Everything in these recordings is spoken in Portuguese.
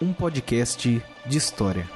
um podcast de história.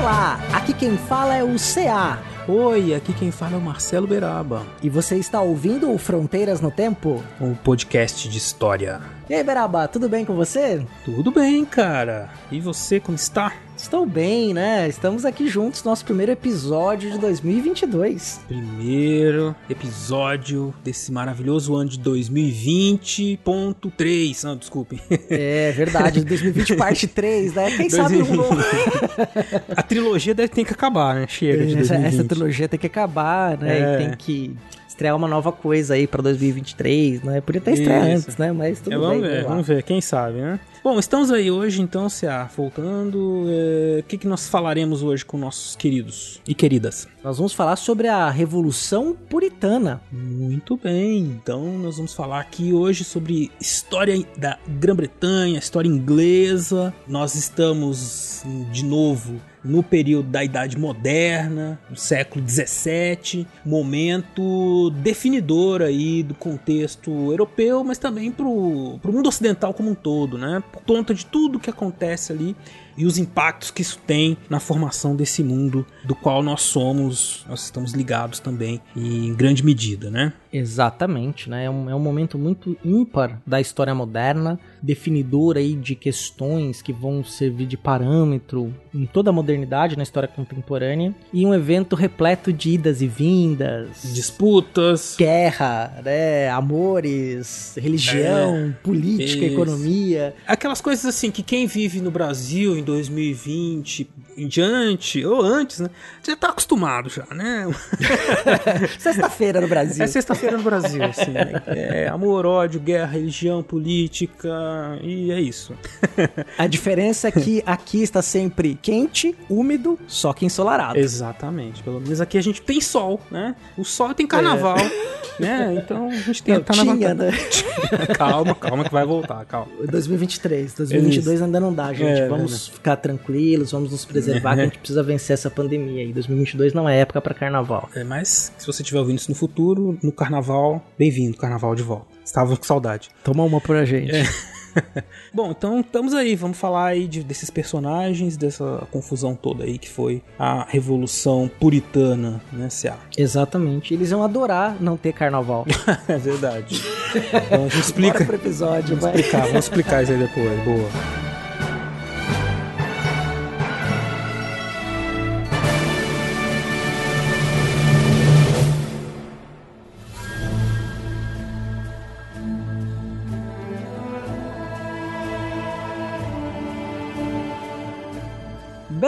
Olá, aqui quem fala é o CA. Oi, aqui quem fala é o Marcelo Beraba, E você está ouvindo o Fronteiras no Tempo? o podcast de história. E aí, Beraba, tudo bem com você? Tudo bem, cara? E você, como está? Estou bem, né? Estamos aqui juntos, nosso primeiro episódio de 2022. Primeiro episódio desse maravilhoso ano de 2020.3. Não, desculpe. É verdade, 2020 parte 3, né? Quem sabe um novo... A trilogia deve ter que acabar, né? Chega de essa, 2020. essa trilogia tem que acabar, né? É. E tem que estrear uma nova coisa aí pra 2023, né? Podia até estrear Isso. antes, né? Mas tudo É, vamos bem. ver, vamos ver, quem sabe, né? Bom, estamos aí hoje, então, CA, voltando. é, O que, que nós falaremos hoje com nossos queridos e queridas? Nós vamos falar sobre a Revolução Puritana. Muito bem, então nós vamos falar aqui hoje sobre história da Grã-Bretanha, história inglesa. Nós estamos de novo no período da Idade Moderna, no século 17, momento definidor aí do contexto europeu, mas também para o mundo ocidental como um todo, né? Por conta de tudo que acontece ali e os impactos que isso tem na formação desse mundo do qual nós somos, nós estamos ligados também em grande medida, né? Exatamente, né? É um, é um momento muito ímpar da história moderna, definidor aí de questões que vão servir de parâmetro em toda a modernidade na história contemporânea e um evento repleto de idas e vindas, Disputas, guerra, né? Amores, religião, política, É. Isso. economia. aquelas coisas assim que quem vive no Brasil em 2020 em diante, ou antes, né? Já tá acostumado já, né? Sexta-feira no Brasil. É sexta-feira no Brasil, assim, né? É amor, ódio, guerra, religião, política, e é isso. A diferença é que aqui está sempre quente, úmido, só que ensolarado. Exatamente. Pelo menos aqui a gente tem sol, né? O sol tem carnaval, né? Então a gente tem Não, tá na vantagem. calma, calma que vai voltar, calma. 2023. 2022 ainda não dá, gente. É, vamos ficar tranquilos, vamos nos preservar, que a gente precisa vencer essa pandemia. E 2022 não é época pra carnaval. É, mas se você estiver ouvindo isso no futuro, no carnaval, bem-vindo, carnaval de volta. Estava com saudade. Toma uma pra gente. Bom, então estamos aí, vamos falar aí de- desses personagens, dessa confusão toda aí que foi a Revolução Puritana, né, C.A. Exatamente. Eles iam adorar não ter carnaval. É verdade. Então a gente explica. Bora pro episódio, vai. explicar, vamos explicar isso aí depois. Boa.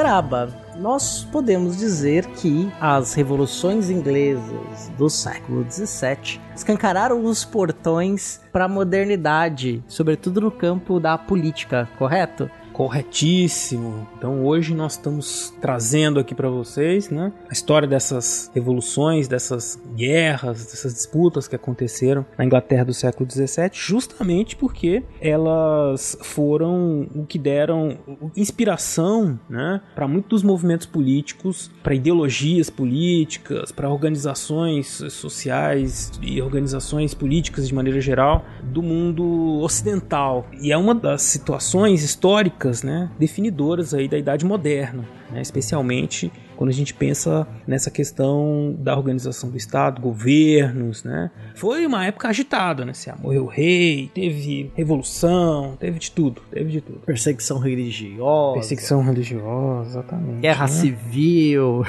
Beraba, nós podemos dizer que as revoluções inglesas do século XVII escancararam os portões para a modernidade, sobretudo no campo da política, correto? Corretíssimo. Então hoje nós estamos trazendo aqui para vocês, né, a história dessas revoluções, dessas guerras, dessas disputas que aconteceram na Inglaterra do século XVII, justamente porque elas foram o que deram inspiração, né, para muitos movimentos políticos, para ideologias políticas, para organizações sociais e organizações políticas de maneira geral do mundo ocidental. E é uma das situações históricas, né, definidoras aí da idade moderna, né, especialmente quando a gente pensa nessa questão da organização do Estado, governos, né? Foi uma época agitada, né? Se morreu o rei, teve revolução, teve de tudo, teve de tudo. Perseguição religiosa, Perseguição religiosa, exatamente. guerra né? civil.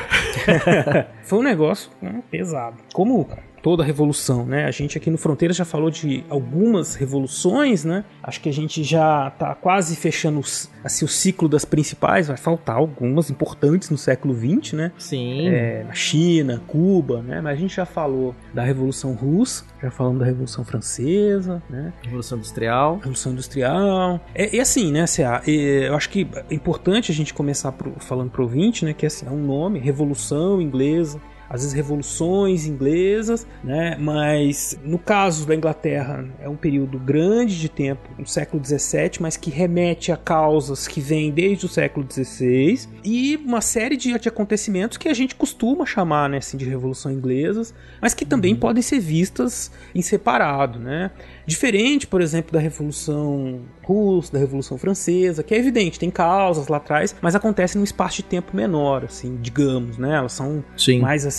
Foi um negócio né, pesado. Como toda a revolução, né? A gente aqui no Fronteira já falou de algumas revoluções, né? Acho que a gente já está quase fechando assim, o ciclo das principais, vai faltar algumas importantes no século XX, né? Sim. É, na China, Cuba, né? Mas a gente já falou da Revolução Russa, já falamos da Revolução Francesa, né? Revolução Industrial. Revolução Industrial. É, e assim, né, CA, eu acho que é importante a gente começar pro, falando pro ouvinte, né, que assim, é um nome, Revolução Inglesa, às vezes revoluções inglesas, né? Mas no caso da Inglaterra é um período grande de tempo, no século XVII, mas que remete a causas que vêm desde o século XVI e uma série de, de acontecimentos que a gente costuma chamar, né, assim, de revolução inglesas, mas que também uhum. podem ser vistas em separado, né? Diferente, por exemplo, da Revolução Russa, da Revolução Francesa, que é evidente, tem causas lá atrás, mas acontece num espaço de tempo menor, assim, digamos, né? Elas são Sim. mais assim,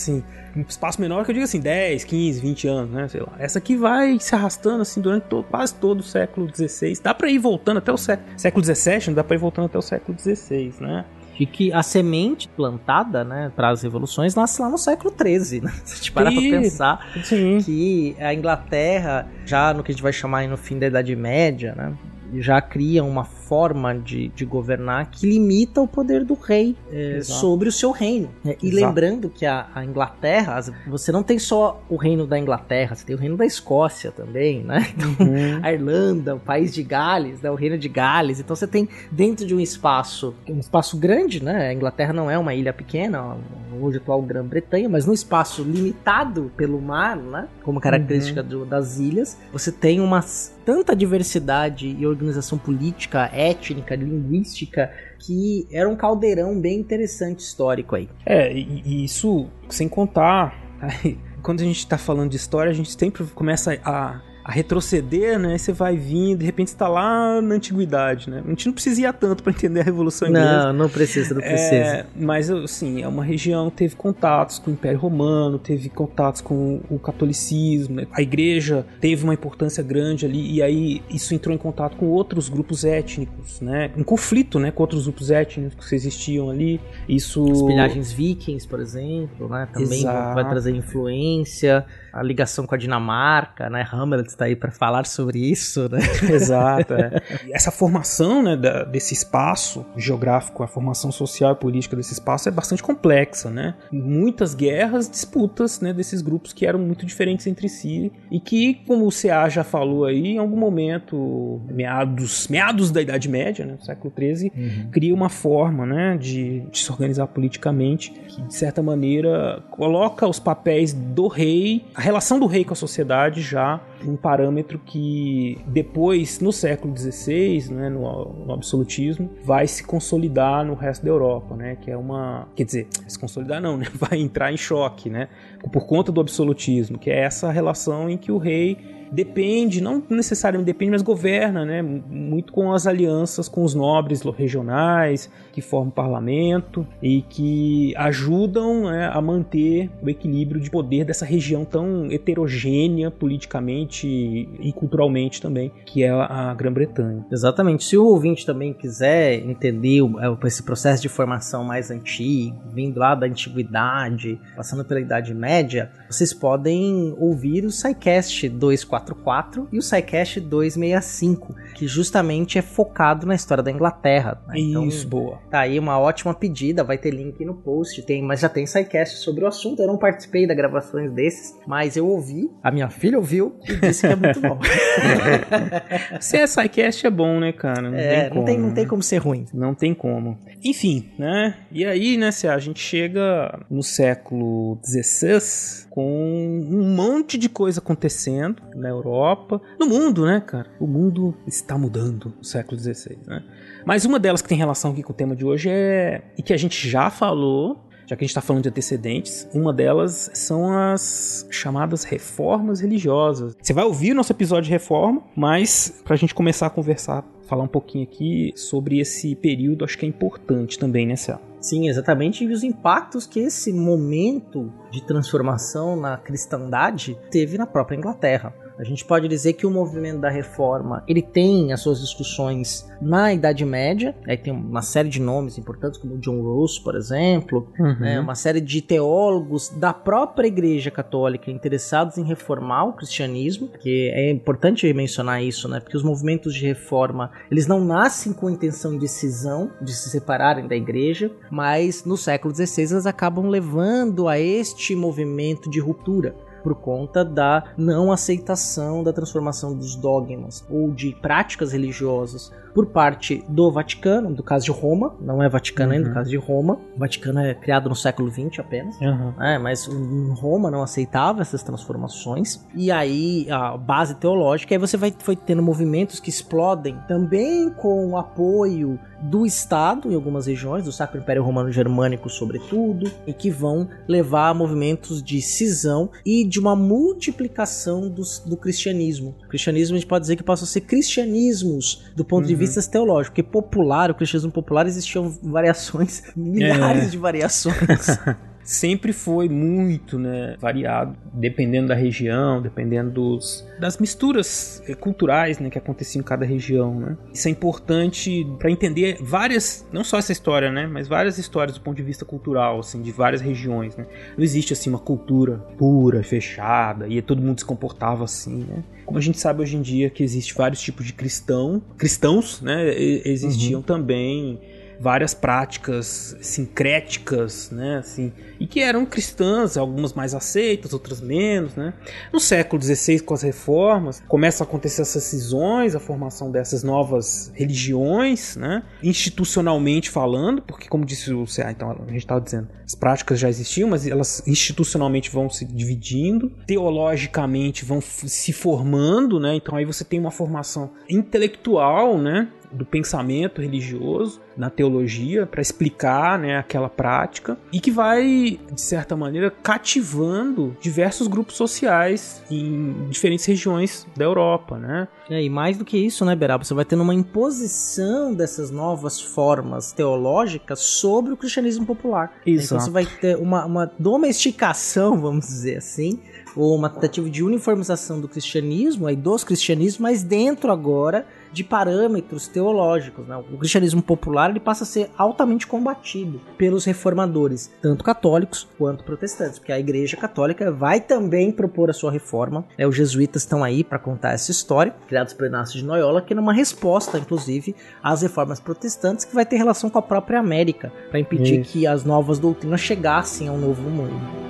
um espaço menor que eu digo assim, 10, 15, 20 anos, né? Sei lá. Essa aqui vai se arrastando assim durante todo, quase todo o século XVI. Dá para ir voltando até o sé século XVII, não dá para ir voltando até o século XVI, né? de que a semente plantada, né, para as revoluções nasce lá no século XIII, né? Se a gente parar para pensar sim. que a Inglaterra, já no que a gente vai chamar no fim da Idade Média, né, já cria uma forma de, de governar que limita o poder do rei é, sobre o seu reino. É, e lembrando que a, a, Inglaterra, você não tem só o reino da Inglaterra, você tem o reino da Escócia também, né? Então, uhum. a Irlanda, o país de Gales, né? o reino de Gales. Então você tem dentro de um espaço, um espaço grande, né? A Inglaterra não é uma ilha pequena, hoje atual Grã-Bretanha, mas num espaço limitado pelo mar, né? Como característica uhum. do, das ilhas, você tem uma tanta diversidade e organização política, étnica, linguística, que era um caldeirão bem interessante histórico aí. É, e, isso sem contar. quando a gente está falando de história, a gente sempre começa a a retroceder, né? Você vai vindo, de repente está lá na antiguidade, né? A gente não precisa ir tanto para entender a Revolução Inglesa. Não, não precisa, não precisa. É, mas, assim, é uma região que teve contatos com o Império Romano, teve contatos com o catolicismo, né? a igreja teve uma importância grande ali, e aí isso entrou em contato com outros grupos étnicos, né? Um conflito, né? Com outros grupos étnicos que existiam ali. Isso... As pilhagens vikings, por exemplo, né? Também Exato. vai trazer influência a ligação com a Dinamarca, né? Hamlet está aí para falar sobre isso, né? Exato. É. Essa formação né, da, desse espaço geográfico, a formação social e política desse espaço é bastante complexa, né? Muitas guerras, disputas né, desses grupos que eram muito diferentes entre si e que, como o CA já falou aí, em algum momento, meados, meados da Idade Média, né, século XIII, uhum. cria uma forma né, de, de se organizar politicamente que, de certa maneira, coloca os papéis do rei, a relação do rei com a sociedade já um parâmetro que depois, no século XVI, né, no, no, absolutismo, vai se consolidar no resto da Europa, né, que é uma, quer dizer, se consolidar não, né, vai entrar em choque, né, por conta do absolutismo, que é essa relação em que o rei depende, não necessariamente depende, mas governa, né, muito com as alianças com os nobres regionais que formam o parlamento e que ajudam né, a manter o equilíbrio de poder dessa região tão heterogênea politicamente e culturalmente também, que é a Grã-Bretanha. Exatamente. Se o ouvinte também quiser entender é, esse processo de formação mais antigo, vindo lá da antiguidade, passando pela Idade Média, vocês podem ouvir o SciCast 240 244 e o SciCast 265, que justamente é focado na história da Inglaterra. Né? Então, Isso, boa. Tá aí uma ótima pedida, vai ter link no post, tem, mas já tem SciCast sobre o assunto. Eu não participei das gravações desses, mas eu ouvi, a minha filha ouviu e disse que é muito bom. Se é SciCast é bom, né, cara? Não, é, tem, como, não, tem, não tem como ser ruim. Não tem como. Enfim, né? E aí, né, se a gente chega no século XVI, com um monte de coisa acontecendo na Europa, no mundo, né, cara? O mundo está mudando no século XVI, né? Mas uma delas que tem relação aqui com o tema de hoje é. e que a gente já falou, já que a gente está falando de antecedentes, uma delas são as chamadas reformas religiosas. Você vai ouvir o nosso episódio de reforma, mas para a gente começar a conversar, falar um pouquinho aqui sobre esse período, acho que é importante também, né, Céu? Sim, exatamente. E os impactos que esse momento de transformação na cristandade teve na própria Inglaterra. A gente pode dizer que o movimento da reforma ele tem as suas discussões na Idade Média, aí tem uma série de nomes importantes como John Rawls, por exemplo, Uhum. né, uma série de teólogos da própria Igreja Católica interessados em reformar o cristianismo, que é importante mencionar isso, né, porque os movimentos de reforma eles não nascem com a intenção de cisão, de se separarem da Igreja, mas no século XVI eles acabam levando a este movimento de ruptura por conta da não aceitação da transformação dos dogmas ou de práticas religiosas por parte do Vaticano, do caso de Roma, não é Vaticano ainda, Uhum. no caso de Roma. O Vaticano é criado no século XX apenas. É, mas Roma não aceitava essas transformações. E aí, a base teológica, aí você vai foi tendo movimentos que explodem também com o apoio do Estado em algumas regiões, do Sacro Império Romano Germânico, sobretudo, e que vão levar a movimentos de cisão e de uma multiplicação dos- do cristianismo. O cristianismo a gente pode dizer que passam a ser cristianismos do ponto de Uhum. Vista teológico, porque popular, o cristianismo popular existiam variações, milhares É. de variações. sempre foi muito né, variado, dependendo da região, dependendo dos, das misturas eh, culturais né, que aconteciam em cada região. Né? Isso é importante para entender várias, não só essa história, né, mas várias histórias do ponto de vista cultural, assim, de várias regiões. Né? Não existe assim uma cultura pura, fechada, e todo mundo se comportava assim. Né? Como a gente sabe hoje em dia que existe vários tipos de cristão, cristãos, né, existiam também várias práticas sincréticas, né, assim, e que eram cristãs, algumas mais aceitas, outras menos, né. No século XVI, com as reformas, começam a acontecer essas cisões, a formação dessas novas religiões, né, institucionalmente falando, porque como disse o CA, então a gente estava dizendo, as práticas já existiam, mas elas institucionalmente vão se dividindo, teologicamente vão se formando, né, então aí você tem uma formação intelectual, né, do pensamento religioso na teologia para explicar né, aquela prática e que vai, de certa maneira, cativando diversos grupos sociais em diferentes regiões da Europa. Né? É, e mais do que isso, né, Beraba? Você vai tendo uma imposição dessas novas formas teológicas sobre o cristianismo popular. Exato. Então você vai ter uma, uma domesticação, vamos dizer assim, ou uma tentativa de uniformização do cristianismo, aí dos cristianismos, mas dentro agora de parâmetros teológicos. Né? O cristianismo popular ele passa a ser altamente combatido pelos reformadores, tanto católicos quanto protestantes, porque a Igreja Católica vai também propor a sua reforma. Né? Os jesuítas estão aí para contar essa história, criados por Inácio de Loyola, que é uma resposta, inclusive, às reformas protestantes, que vai ter relação com a própria América, para impedir Isso. que as novas doutrinas chegassem ao novo mundo.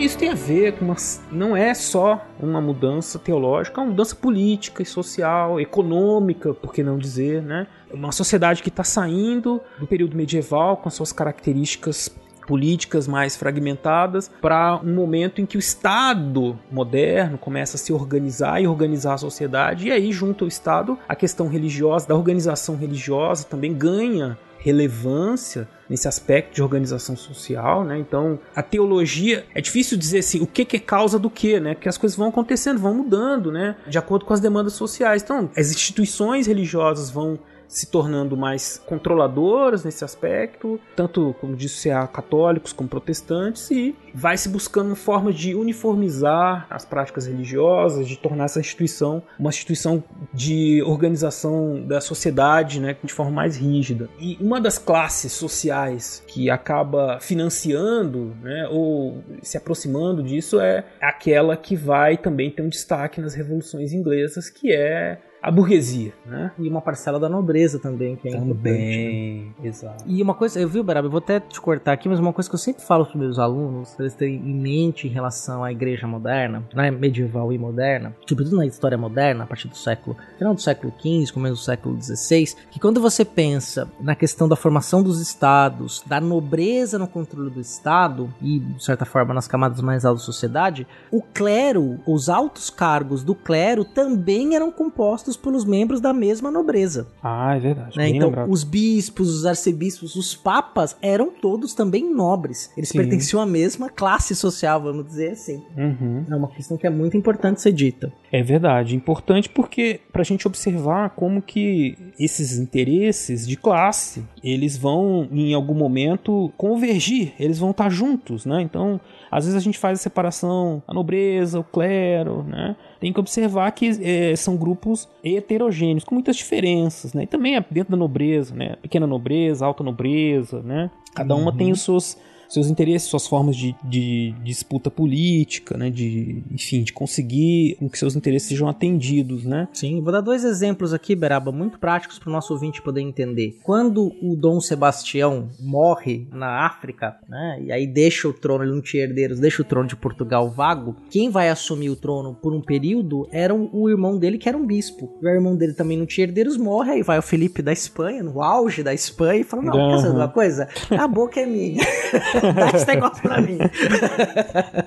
Isso tem a ver com uma. Não é só uma mudança teológica, é uma mudança política e social, econômica, por que não dizer, né? Uma sociedade que está saindo do período medieval com as suas características políticas mais fragmentadas para um momento em que o Estado moderno começa a se organizar e organizar a sociedade e aí junto ao Estado a questão religiosa da organização religiosa também ganha relevância nesse aspecto de organização social, né? Então, a teologia é difícil dizer assim, o que, que é causa do que, né? Porque as coisas vão acontecendo, vão mudando, né? De acordo com as demandas sociais. Então, as instituições religiosas vão se tornando mais controladoras nesse aspecto, tanto, como disse, CA católicos como protestantes, e vai se buscando uma forma de uniformizar as práticas religiosas, de tornar essa instituição uma instituição de organização da sociedade né, de forma mais rígida. E uma das classes sociais que acaba financiando né, ou se aproximando disso é aquela que vai também ter um destaque nas revoluções inglesas, que é a burguesia, né? E uma parcela da nobreza também, que é importante. né? Também, exato. E uma coisa, eu vi, Beraba, eu vou até te cortar aqui, mas uma coisa que eu sempre falo para meus alunos, pra eles terem em mente em relação à igreja moderna, né, medieval e moderna, sobretudo na história moderna, a partir do século, final do século XV, começo do século XVI, que quando você pensa na questão da formação dos estados, da nobreza no controle do estado e, de certa forma, nas camadas mais altas da sociedade, o clero, os altos cargos do clero também eram compostos pelos membros da mesma nobreza. Ah, é verdade. Né? Então, lembrado. os bispos, os arcebispos, os papas eram todos também nobres. Eles Sim. pertenciam à mesma classe social, vamos dizer assim. Uhum. É uma questão que é muito importante ser dita. É verdade, importante porque para a gente observar como que esses interesses de classe eles vão em algum momento convergir, eles vão estar juntos, né? Então, às vezes a gente faz a separação, a nobreza, o clero, né? Tem que observar que é, são grupos heterogêneos, com muitas diferenças, né? E também é dentro da nobreza, né? Pequena nobreza, alta nobreza, né? Cada uma uhum. tem os seus seus interesses, suas formas de, de, de, disputa política, né? De, enfim, de conseguir que seus interesses sejam atendidos, né? Sim, vou dar dois exemplos aqui, Beraba, muito práticos para o nosso ouvinte poder entender. Quando o Dom Sebastião morre na África, né? E aí deixa o trono, ele não tinha herdeiros, deixa o trono de Portugal vago. Quem vai assumir o trono por um período era o irmão dele, que era um bispo. O irmão dele também não tinha herdeiros, morre, aí vai o Felipe da Espanha, no auge da Espanha, e fala: Não, uhum. quer saber uma coisa? A boca é minha. Dá esse negócio pra mim.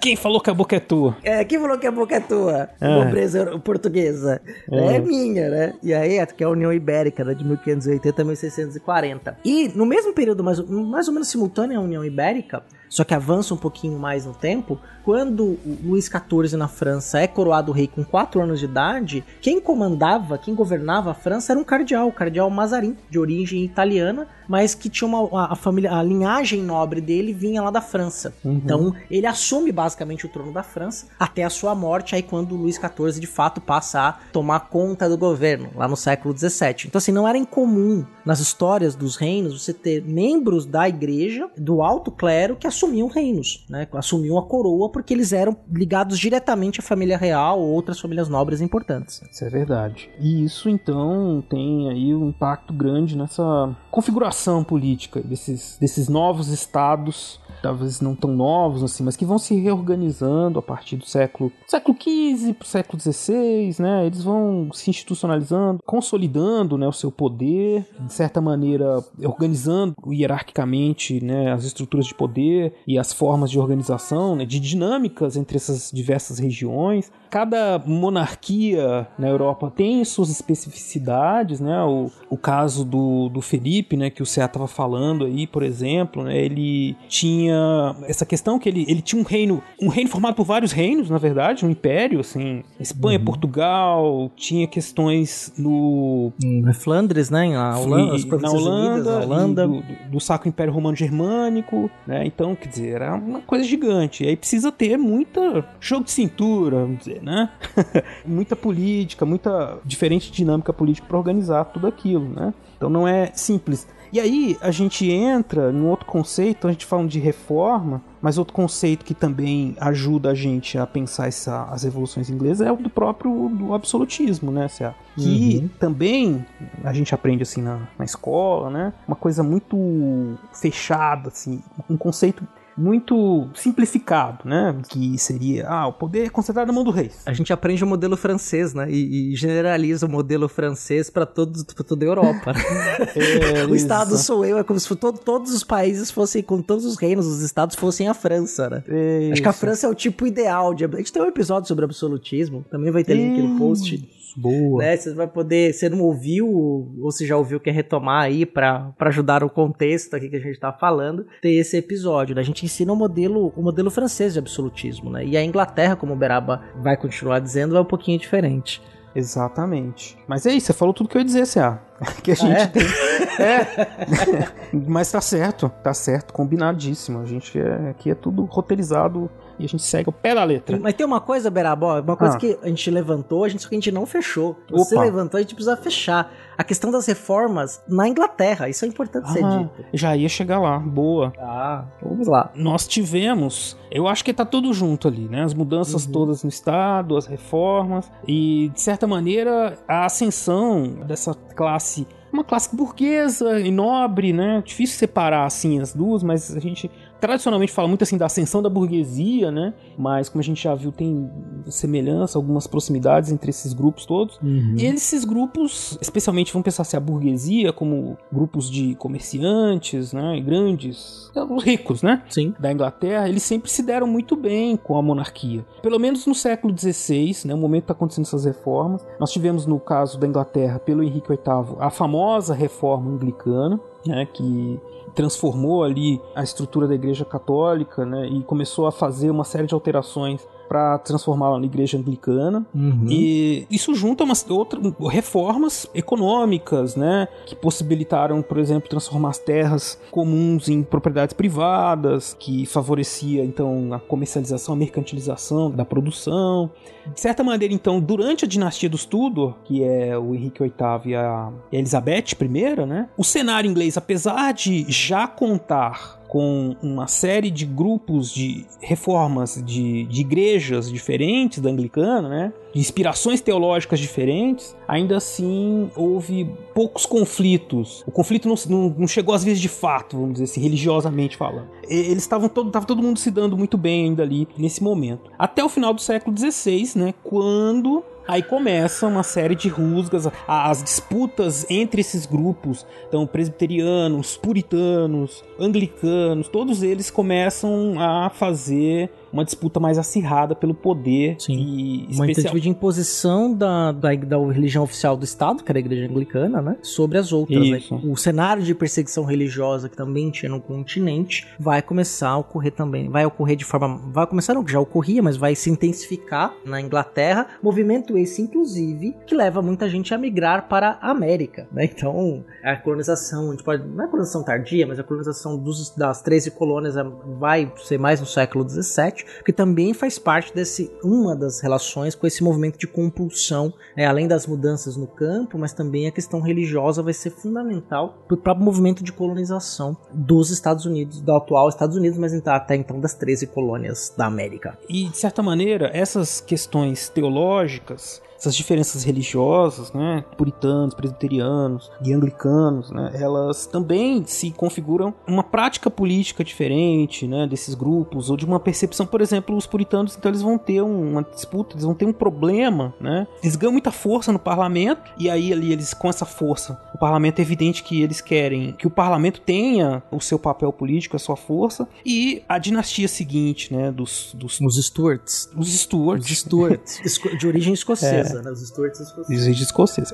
Quem falou que a boca é tua? É, quem falou que a boca é tua? É. Pobreza portuguesa. É. é. minha, né? E aí, é, que é a União Ibérica, né, de 1580 a 1640. E no mesmo período, mais, mais ou menos simultâneo à União Ibérica, só que avança um pouquinho mais no tempo, quando Luís XIV na França é coroado rei com 4 anos de idade, quem comandava, quem governava a França era um cardeal, o cardeal Mazarin, de origem italiana, mas que tinha uma a, família, a linhagem nobre dele vinha lá da França. Uhum. Então, ele assume basicamente o trono da França até a sua morte, aí quando Luís XIV de fato passa a tomar conta do governo, lá no século XVII. Então, assim, não era incomum nas histórias dos reinos você ter membros da igreja, do alto clero, que assumiam reinos, né? Assumiam a coroa porque eles eram ligados diretamente à família real ou outras famílias nobres importantes. Isso é verdade. E isso então tem aí um impacto grande nessa configuração política desses, desses novos estados talvez não tão novos assim, mas que vão se reorganizando a partir do século século XV para o século XVI, né? Eles vão se institucionalizando, consolidando, né, o seu poder, de certa maneira organizando hierarquicamente, né, as estruturas de poder e as formas de organização, né, de dinâmicas entre essas diversas regiões cada monarquia na Europa tem suas especificidades, né? O, o caso do, do Felipe, né, que o Cea estava falando aí, por exemplo, né, ele tinha essa questão que ele, ele tinha um reino, um reino formado por vários reinos, na verdade, um império, assim, Espanha, uhum. Portugal, tinha questões no... Em Flandres, né, na Holanda, na Holanda, Unidas, Holanda. Do, do, do Sacro Império Romano Germânico, né, então, quer dizer, era uma coisa gigante, e aí precisa ter muita jogo de cintura, vamos dizer, né? muita política, muita diferente dinâmica política para organizar tudo aquilo, né? Então não é simples. E aí a gente entra num outro conceito, a gente fala de reforma, mas outro conceito que também ajuda a gente a pensar essa, as revoluções inglesas é o do próprio do absolutismo, né, Cé? Que uhum. também a gente aprende assim na, na escola, né? Uma coisa muito fechada, assim, um conceito muito simplificado, né? Que seria, ah, o poder é concentrado na mão do rei. A gente aprende o modelo francês, né? E, e generaliza o modelo francês para toda a Europa. é, o Estado sou eu, é como se todo, todos os países fossem, com todos os reinos, os estados fossem a França, né? É Acho que a França é o tipo ideal de. A gente tem um episódio sobre absolutismo, também vai ter link no post. Boa. Né? Você vai poder, você não ouviu, ou se já ouviu, quer retomar aí para ajudar o contexto aqui que a gente tá falando, ter esse episódio. Né? A gente ensina o modelo, o modelo francês de absolutismo, né? E a Inglaterra, como o Beraba vai continuar dizendo, é um pouquinho diferente. Exatamente. Mas é isso, você falou tudo que eu ia dizer, C.A. Que a gente ah, é? tem. É. Mas tá certo, tá certo, combinadíssimo. A gente é, aqui é tudo roteirizado e a gente segue o pé da letra. Mas tem uma coisa, Berabó, uma coisa ah. que a gente levantou, a gente, só que a gente não fechou. Você Opa. levantou, a gente precisa fechar. A questão das reformas na Inglaterra, isso é importante ah, ser dito. Já ia chegar lá, boa. Ah, vamos lá. Nós tivemos, eu acho que tá tudo junto ali, né? As mudanças uhum. todas no Estado, as reformas e, de certa maneira, a ascensão dessa classe uma classe burguesa e nobre, né? Difícil separar assim as duas, mas a gente tradicionalmente fala muito assim da ascensão da burguesia, né? Mas como a gente já viu, tem semelhança, algumas proximidades entre esses grupos todos. Uhum. E esses grupos, especialmente vamos pensar se assim, a burguesia como grupos de comerciantes, né? E grandes, os ricos, né? Sim. Da Inglaterra, eles sempre se deram muito bem com a monarquia. Pelo menos no século XVI, né? O momento que está acontecendo essas reformas. Nós tivemos no caso da Inglaterra, pelo Henrique VIII, a famosa reforma anglicana, né, que transformou ali a estrutura da Igreja Católica né, e começou a fazer uma série de alterações para transformá-la na igreja anglicana. Uhum. E isso junta umas outras reformas econômicas, né, que possibilitaram, por exemplo, transformar as terras comuns em propriedades privadas, que favorecia então a comercialização, a mercantilização da produção. De certa maneira, então, durante a dinastia dos Tudor, que é o Henrique VIII e a Elizabeth I, né, o cenário inglês, apesar de já contar com uma série de grupos de reformas de, de igrejas diferentes da anglicana, né? De inspirações teológicas diferentes, ainda assim houve poucos conflitos. O conflito não, não, não chegou às vezes de fato, vamos dizer assim, religiosamente falando. E, eles estavam todo, tava todo mundo se dando muito bem ainda ali nesse momento. Até o final do século XVI, né, quando Aí começa uma série de rusgas, as disputas entre esses grupos, então presbiterianos, puritanos, anglicanos, todos eles começam a fazer uma disputa mais acirrada pelo poder. Sim. E Uma especial... tentativa de imposição da, da, da religião oficial do Estado, que era a igreja anglicana, né? Sobre as outras. né? O cenário de perseguição religiosa que também tinha no continente vai começar a ocorrer também. Vai ocorrer de forma. Vai começar, não, que já ocorria, mas vai se intensificar na Inglaterra. Movimento esse, inclusive, que leva muita gente a migrar para a América. Né? Então, a colonização, a gente pode. Não é a colonização tardia, mas a colonização dos, das 13 colônias é- vai ser mais no século XVII, porque também faz parte desse uma das relações com esse movimento de compulsão, né? além das mudanças no campo, mas também a questão religiosa vai ser fundamental para o próprio movimento de colonização dos Estados Unidos, do atual Estados Unidos, mas então- até então das 13 colônias da América. E, de certa maneira, essas questões teológicas, essas diferenças religiosas, né, puritanos, presbiterianos e anglicanos, né, elas também se configuram uma prática política diferente, né, desses grupos ou de uma percepção, por exemplo, os puritanos, então eles vão ter um- uma disputa, eles vão ter um problema, né? Eles ganham muita força no parlamento e aí ali eles com essa força, o parlamento é evidente que eles querem que o parlamento tenha o seu papel político, a sua força e a dinastia seguinte, né, dos, dos Os Stuarts. os Stuarts. Os Stuarts, de origem escocesa, né? Os Stuarts escoceses.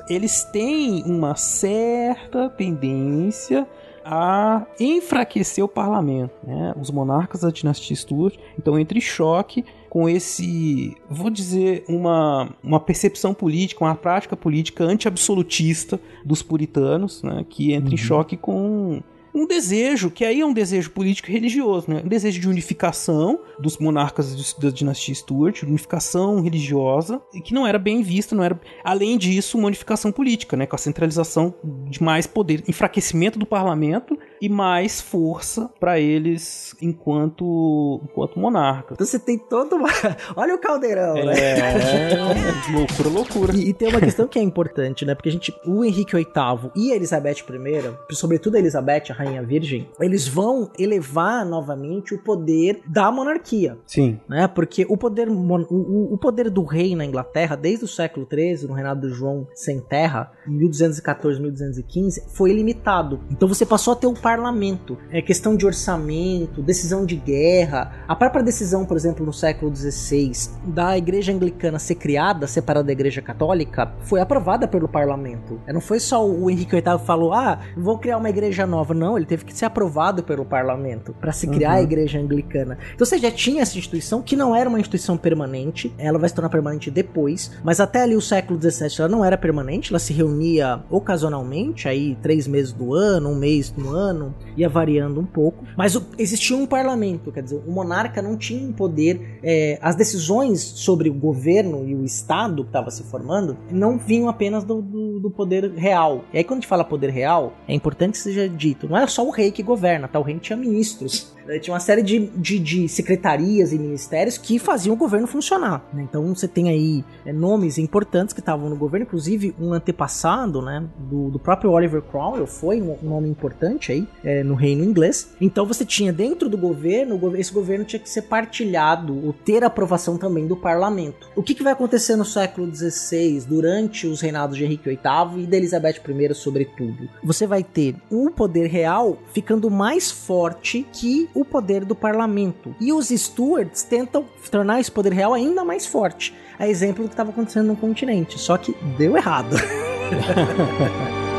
Eles têm uma certa tendência a enfraquecer o parlamento, né? Os monarcas da dinastia Stuart então entre em choque com esse, vou dizer, uma, uma percepção política, uma prática política anti-absolutista dos puritanos, né? Que entra em choque com um desejo, que aí é um desejo político e religioso, né? Um desejo de unificação dos monarcas da dinastia Stuart, unificação religiosa, e que não era bem vista, não era. Além disso, uma unificação política, né? Com a centralização de mais poder, enfraquecimento do parlamento e mais força para eles enquanto, enquanto monarcas. Então você tem todo uma... Olha o caldeirão, né? É, loucura, loucura. E, e tem uma questão que é importante, né? Porque a gente, o Henrique VIII e a Elizabeth I, sobretudo a Elizabeth, a rainha virgem, eles vão elevar novamente o poder da monarquia, Sim. né? Porque o poder, o, o- poder do rei na Inglaterra, desde o século XIII, no reinado de João sem terra, em 1214, 1215, foi limitado. Então você passou a ter o parlamento, é questão de orçamento, decisão de guerra, a própria decisão, por exemplo, no século XVI, da igreja anglicana ser criada, separada da igreja católica, foi aprovada pelo parlamento. Não foi só o Henrique VIII que falou, ah, vou criar uma igreja nova. Não, ele teve que ser aprovado pelo parlamento para se criar a igreja anglicana. Então você já tinha essa instituição que não era uma instituição permanente, ela vai se tornar permanente depois, mas até ali o século XVII ela não era permanente, ela se reunia ocasionalmente, aí três meses do ano, um mês do ano, ia variando um pouco. Mas o- existia um parlamento, quer dizer, o monarca não tinha um poder, é, as decisões sobre o governo e o Estado que estava se formando não vinham apenas do, do- do poder real. E aí quando a gente fala poder real, é importante que seja dito, não é só o rei que governa, tá? O rei tinha ministros. Eh, Tinha uma série de, de, de secretarias e ministérios que faziam o governo funcionar. né? Então você tem aí é, nomes importantes que estavam no governo, inclusive um antepassado né, do, do próprio Oliver Cromwell foi um, um nome importante aí é, no reino inglês. Então você tinha dentro do governo, esse governo tinha que ser partilhado, ou ter aprovação também do parlamento. O que, que vai acontecer no século XVI, durante os reinados de Henrique VIII e de Elizabeth I, sobretudo? Você vai ter o poder real ficando mais forte que o o poder do parlamento. E os Stuarts tentam tornar esse poder real ainda mais forte. A exemplo do que estava acontecendo no continente, só que deu errado.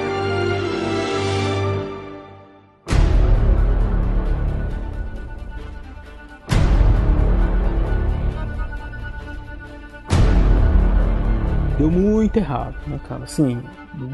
deu muito errado, né, cara? Assim,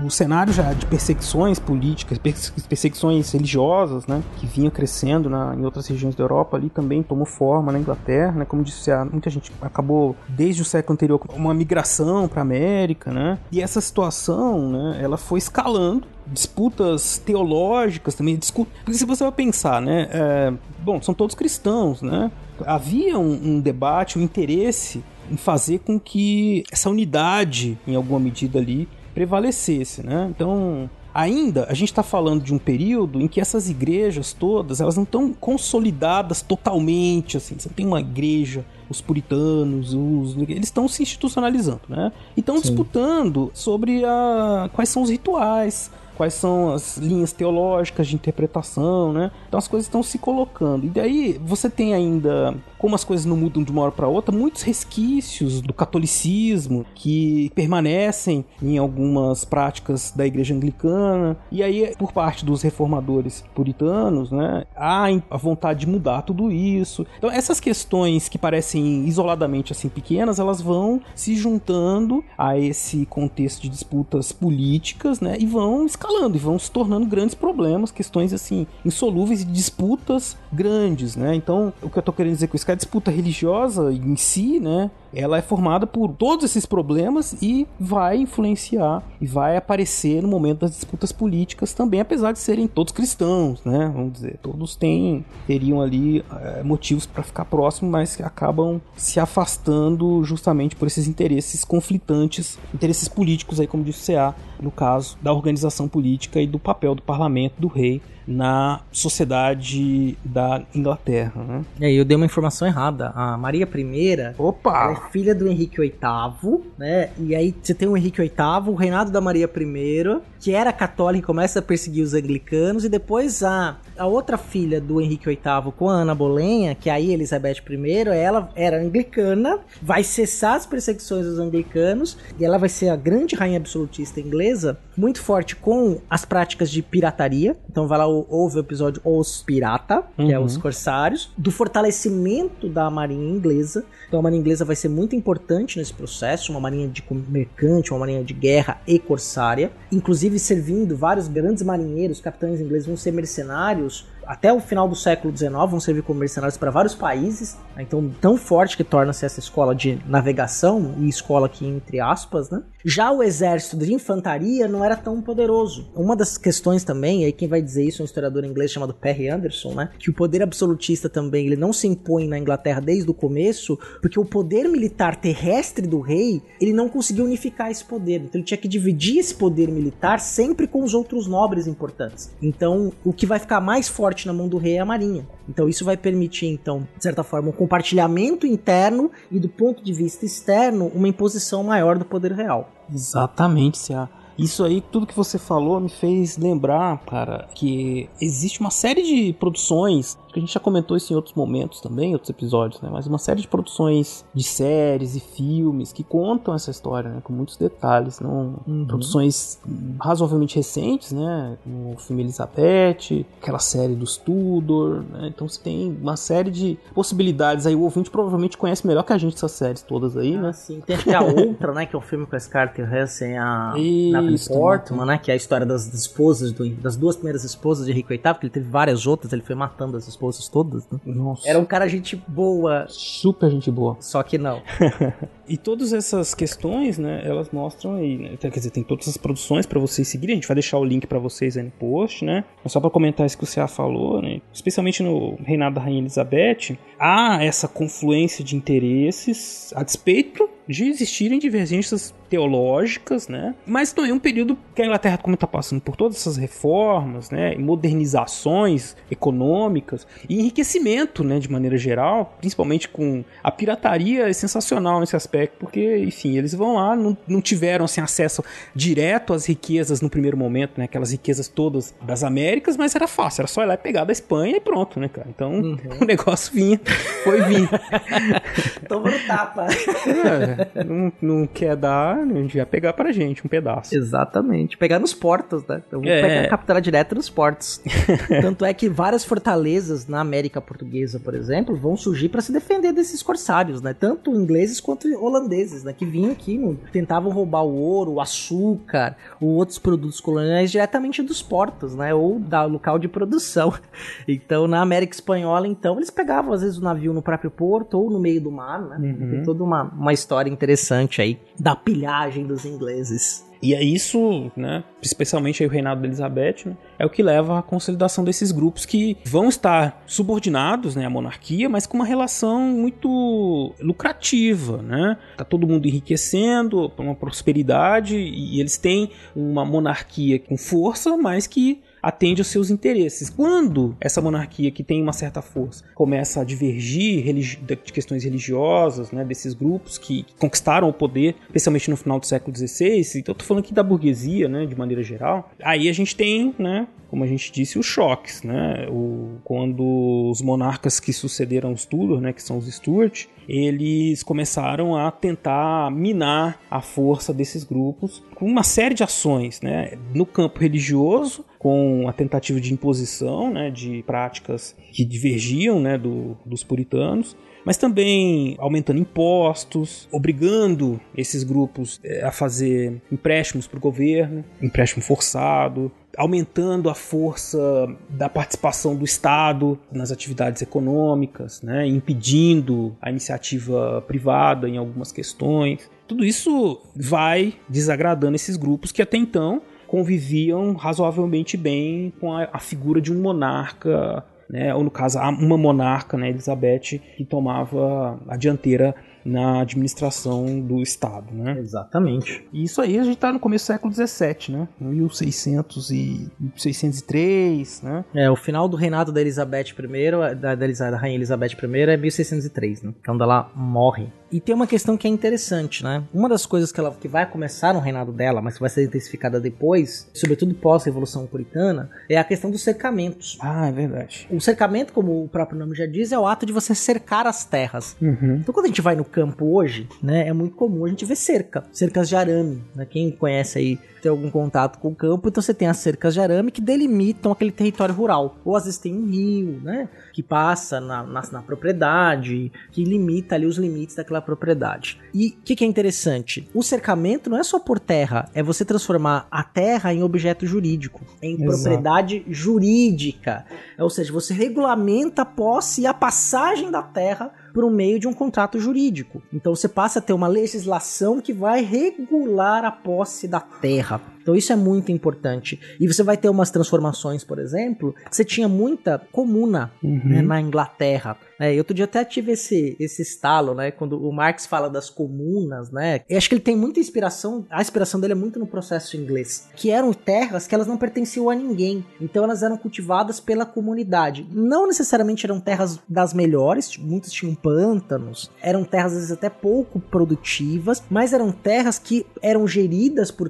o cenário já de perseguições políticas, perseguições religiosas, né, que vinha crescendo na, em outras regiões da Europa ali também tomou forma na Inglaterra, né, como disse, muita gente acabou desde o século anterior uma migração para a América, né, e essa situação, né, ela foi escalando disputas teológicas também, porque se você vai pensar, né, é, bom, são todos cristãos, né, havia um, um debate, um interesse em fazer com que essa unidade, em alguma medida ali, prevalecesse, né? Então, ainda a gente está falando de um período em que essas igrejas todas elas não estão consolidadas totalmente assim. Você tem uma igreja os puritanos os eles estão se institucionalizando né? E estão disputando sobre a quais são os rituais quais são as linhas teológicas de interpretação, né? Então as coisas estão se colocando. E daí você tem ainda, como as coisas não mudam de uma hora para outra, muitos resquícios do catolicismo que permanecem em algumas práticas da igreja anglicana. E aí, por parte dos reformadores puritanos, né, há a vontade de mudar tudo isso. Então essas questões que parecem isoladamente assim pequenas, elas vão se juntando a esse contexto de disputas políticas, né, e vão escalando escalando e vão se tornando grandes problemas, questões assim, insolúveis e disputas grandes, né? Então, o que eu tô querendo dizer com isso é que a disputa religiosa em si, né, ela é formada por todos esses problemas e vai influenciar e vai aparecer no momento das disputas políticas também, apesar de serem todos cristãos, né? Vamos dizer, todos têm teriam ali é, motivos para ficar próximos, mas acabam se afastando justamente por esses interesses conflitantes, interesses políticos aí, como disse o CA, no caso da organização política e do papel do parlamento, do rei na sociedade da Inglaterra. Né? E aí eu dei uma informação errada. A Maria I Opa! é filha do Henrique VIII, né? E aí você tem o Henrique VIII, o reinado da Maria I, que era católica e começa a perseguir os anglicanos, e depois a, a outra filha do Henrique VIII com a Ana Bolenha, que é aí Elizabeth I, ela era anglicana, vai cessar as perseguições dos anglicanos, e ela vai ser a grande rainha absolutista inglesa, muito forte com as práticas de pirataria. Então vai lá houve o episódio Os Pirata, que uhum. é os corsários, do fortalecimento da marinha inglesa. Então a marinha inglesa vai ser muito importante nesse processo, uma marinha de mercante, uma marinha de guerra e corsária, inclusive servindo vários grandes marinheiros, capitães ingleses vão ser mercenários Deus até o final do século XIX vão servir como mercenários para vários países. Né? Então, tão forte que torna-se essa escola de navegação e escola aqui entre aspas, né? Já o exército de infantaria não era tão poderoso. Uma das questões também, aí quem vai dizer isso é um historiador inglês chamado Perry Anderson, né? Que o poder absolutista também ele não se impõe na Inglaterra desde o começo, porque o poder militar terrestre do rei ele não conseguiu unificar esse poder. Então ele tinha que dividir esse poder militar sempre com os outros nobres importantes. Então o que vai ficar mais forte forte na mão do rei é a marinha. Então isso vai permitir, então, de certa forma, um compartilhamento interno e do ponto de vista externo, uma imposição maior do poder real. Exatamente, Cia. Isso aí, tudo que você falou me fez lembrar, cara, que existe uma série de produções que a gente já comentou isso em outros momentos também, outros episódios, né? Mas uma série de produções de séries e filmes que contam essa história, né? Com muitos detalhes, não? Uhum. Produções razoavelmente recentes, né? O filme Elizabeth, aquela série dos Tudor, né? Então você tem uma série de possibilidades aí. O ouvinte provavelmente conhece melhor que a gente essas séries todas aí, ah, né? Sim, tem que a outra, né? Que é o um filme com a Scarlett Johansson, a Natalie Portman, né? Que é a história das esposas, do, das duas primeiras esposas de Rico VIII, porque ele teve várias outras, ele foi matando as esposas esposas todas, né? Nossa. Era um cara gente boa. Super gente boa. Só que não. e todas essas questões, né, elas mostram aí, né? Quer dizer, tem todas as produções para vocês seguirem. A gente vai deixar o link para vocês aí no post, né? Mas só para comentar isso que o Cia falou, né? Especialmente no reinado da Rainha Elizabeth, há essa confluência de interesses a despeito de existirem divergências teológicas, né? Mas não é um período que a Inglaterra, como está passando por todas essas reformas, né? modernizações econômicas e enriquecimento, né? De maneira geral, principalmente com a pirataria é sensacional nesse aspecto, porque, enfim, eles vão lá, não, não tiveram assim, acesso direto às riquezas no primeiro momento, né? Aquelas riquezas todas das Américas, mas era fácil, era só ir lá e pegar da Espanha e pronto, né, cara? Então uhum. o negócio vinha, foi vir. Toma no tapa. É, não, não quer dar, pegar, a gente ia pegar pra gente um pedaço. Exatamente. Pegar nos portos, né? Então, É. pegar, capturar direto nos portos. Tanto é que várias fortalezas na América Portuguesa, por exemplo, vão surgir para se defender desses corsários, né? Tanto ingleses quanto holandeses, né? Que vinham aqui, tentavam roubar o ouro, o açúcar, ou outros produtos coloniais diretamente dos portos, né? Ou da local de produção. Então, na América Espanhola, então, eles pegavam às vezes o navio no próprio porto ou no meio do mar, né? Uhum. Tem toda uma, uma história interessante aí da pilhagem dos ingleses. E é isso, né, especialmente o reinado da Elizabeth, né, é o que leva à consolidação desses grupos que vão estar subordinados né, à monarquia, mas com uma relação muito lucrativa. Né? Tá todo mundo enriquecendo, uma prosperidade, e eles têm uma monarquia com força, mas que atende aos seus interesses. Quando essa monarquia que tem uma certa força começa a divergir de questões religiosas, né, desses grupos que conquistaram o poder, especialmente no final do século XVI, então tô falando aqui da burguesia, né, de maneira geral, aí a gente tem, né, como a gente disse, os choques, né, o, quando os monarcas que sucederam os Tudor, né, que são os Stuart, eles começaram a tentar minar a força desses grupos com uma série de ações, né, no campo religioso, com a tentativa de imposição, né, de práticas que divergiam, né, do, dos puritanos, mas também aumentando impostos, obrigando esses grupos eh, a fazer empréstimos para o governo, empréstimo forçado, aumentando a força da participação do Estado nas atividades econômicas, né, impedindo a iniciativa privada em algumas questões. Tudo isso vai desagradando esses grupos que até então conviviam razoavelmente bem com a, a figura de um monarca, né, ou no caso, uma monarca, né, Elizabeth, que tomava a dianteira na administração do Estado. Né? Exatamente. E isso aí a gente tá no começo do século XVII, né? 1600 e 1603, né? É, o final do reinado da Elizabeth I, da, da, Rainha Elizabeth I é 1603, né? Quando ela morre. E tem uma questão que é interessante, né? Uma das coisas que ela que vai começar no reinado dela, mas que vai ser intensificada depois, sobretudo pós-revolução puritana, é a questão dos cercamentos. Ah, é verdade. O cercamento, como o próprio nome já diz, é o ato de você cercar as terras. Uhum. Então, quando a gente vai no campo hoje, né, é muito comum a gente ver cerca, cercas de arame. Né? Quem conhece aí tem algum contato com o campo, então você tem as cercas de arame que delimitam aquele território rural. Ou às vezes tem um rio, né, que passa na, na, na propriedade, que limita ali os limites daquela propriedade. E o que, que é interessante? O cercamento não é só por terra, é você transformar a terra em objeto jurídico, em Exato. propriedade jurídica. Ou seja, você regulamenta a posse e a passagem da terra por meio de um contrato jurídico. Então você passa a ter uma legislação que vai regular a posse da terra. Então isso é muito importante. E você vai ter umas transformações, por exemplo, você tinha muita comuna né, na Inglaterra. É, eu outro dia até tive esse, esse estalo, né? Quando o Marx fala das comunas, né? Eu acho que ele tem muita inspiração, a inspiração dele é muito no processo inglês, que eram terras que elas não pertenciam a ninguém. Então elas eram cultivadas pela comunidade. Não necessariamente eram terras das melhores, muitas tinham pântanos, eram terras às vezes até pouco produtivas, mas eram terras que eram geridas por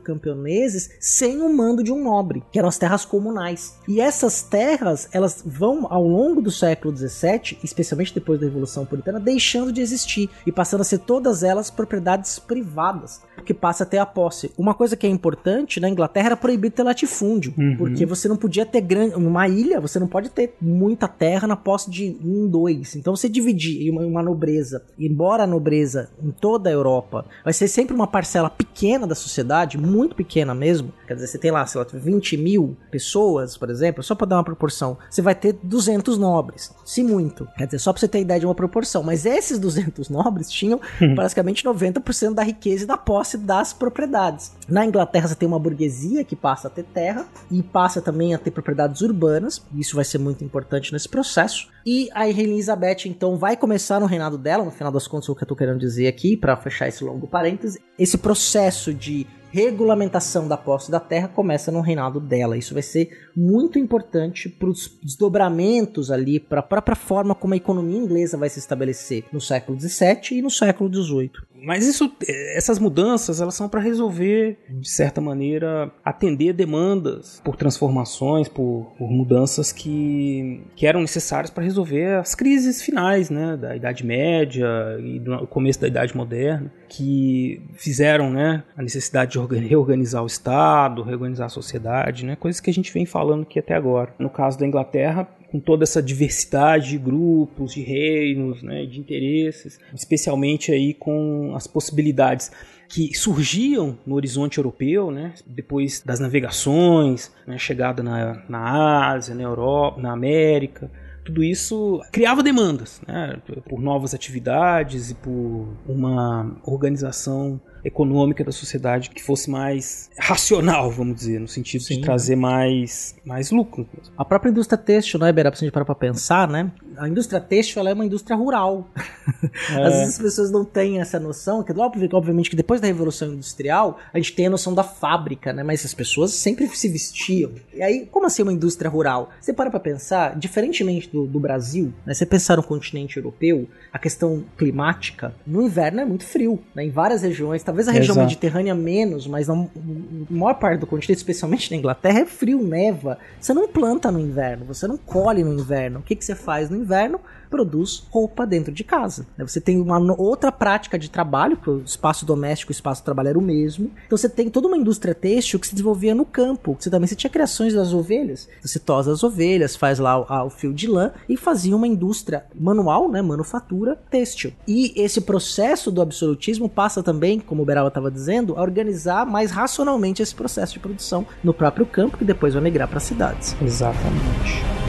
sem o mando de um nobre, que eram as terras comunais. E essas terras, elas vão ao longo do século XVII, especialmente depois da Revolução Puritana, deixando de existir e passando a ser todas elas propriedades privadas, porque passa a ter a posse. Uma coisa que é importante na Inglaterra era proibir ter latifúndio, porque você não podia ter grande, uma ilha, você não pode ter muita terra na posse de um, dois. Então você dividir uma, uma nobreza, embora a nobreza em toda a Europa vai ser sempre uma parcela pequena da sociedade, muito pequena mesmo. Quer dizer, você tem lá, sei lá, 20 mil pessoas, por exemplo, só para dar uma proporção, você vai ter 200 nobres, se muito. Quer dizer, só para você ter ideia de uma proporção. Mas esses 200 nobres tinham basicamente 90% da riqueza e da posse das propriedades. Na Inglaterra você tem uma burguesia que passa a ter terra e passa também a ter propriedades urbanas. Isso vai ser muito importante nesse processo. E a Rainha Elizabeth então vai começar no reinado dela, no final das contas, o que eu tô querendo dizer aqui, para fechar esse longo parêntese, esse processo de regulamentação da posse da terra começa no reinado dela. Isso vai ser muito importante para os desdobramentos ali, para a própria forma como a economia inglesa vai se estabelecer no século XVII e no século XVIII. Mas isso, essas mudanças, elas são para resolver, de certa maneira, atender demandas por transformações, por, por mudanças que, que eram necessárias para resolver as crises finais, né, da Idade Média e do começo da Idade Moderna, que fizeram, né, a necessidade de reorganizar o Estado, reorganizar a sociedade, né, coisas que a gente vem falando aqui até agora. No caso da Inglaterra, com toda essa diversidade de grupos, de reinos, né, de interesses, especialmente aí com as possibilidades que surgiam no horizonte europeu, né, depois das navegações, né, chegada na, na Ásia, na Europa, na América, tudo isso criava demandas né, por novas atividades e por uma organização econômica da sociedade que fosse mais racional, vamos dizer, no sentido Sim, de trazer né? mais, mais lucro. A própria indústria têxtil, né, Beira, pra gente parar pra pensar, né? A indústria têxtil ela é uma indústria rural. É. Às vezes as pessoas não têm essa noção, que obviamente que depois da Revolução Industrial, a gente tem a noção da fábrica, né? Mas as pessoas sempre se vestiam. E aí, como assim uma indústria rural? Você para pra pensar, diferentemente do, do Brasil, né? Você pensar no continente europeu, a questão climática, no inverno é muito frio, né? Em várias regiões, tá Talvez a região Exato. mediterrânea menos, mas na maior parte do continente, especialmente na Inglaterra, é frio, neva. Você não planta no inverno, você não colhe no inverno. O que, que você faz no inverno? Produz roupa dentro de casa. Né? Você tem uma outra prática de trabalho, que o espaço doméstico e o espaço de trabalho era o mesmo. Então você tem toda uma indústria têxtil que se desenvolvia no campo. Você também você tinha criações das ovelhas. Você tosa as ovelhas, faz lá o, o fio de lã e fazia uma indústria manual, né, manufatura têxtil. E esse processo do absolutismo passa também, como o Berala estava dizendo, a organizar mais racionalmente esse processo de produção no próprio campo, que depois vai migrar para as cidades. Exatamente.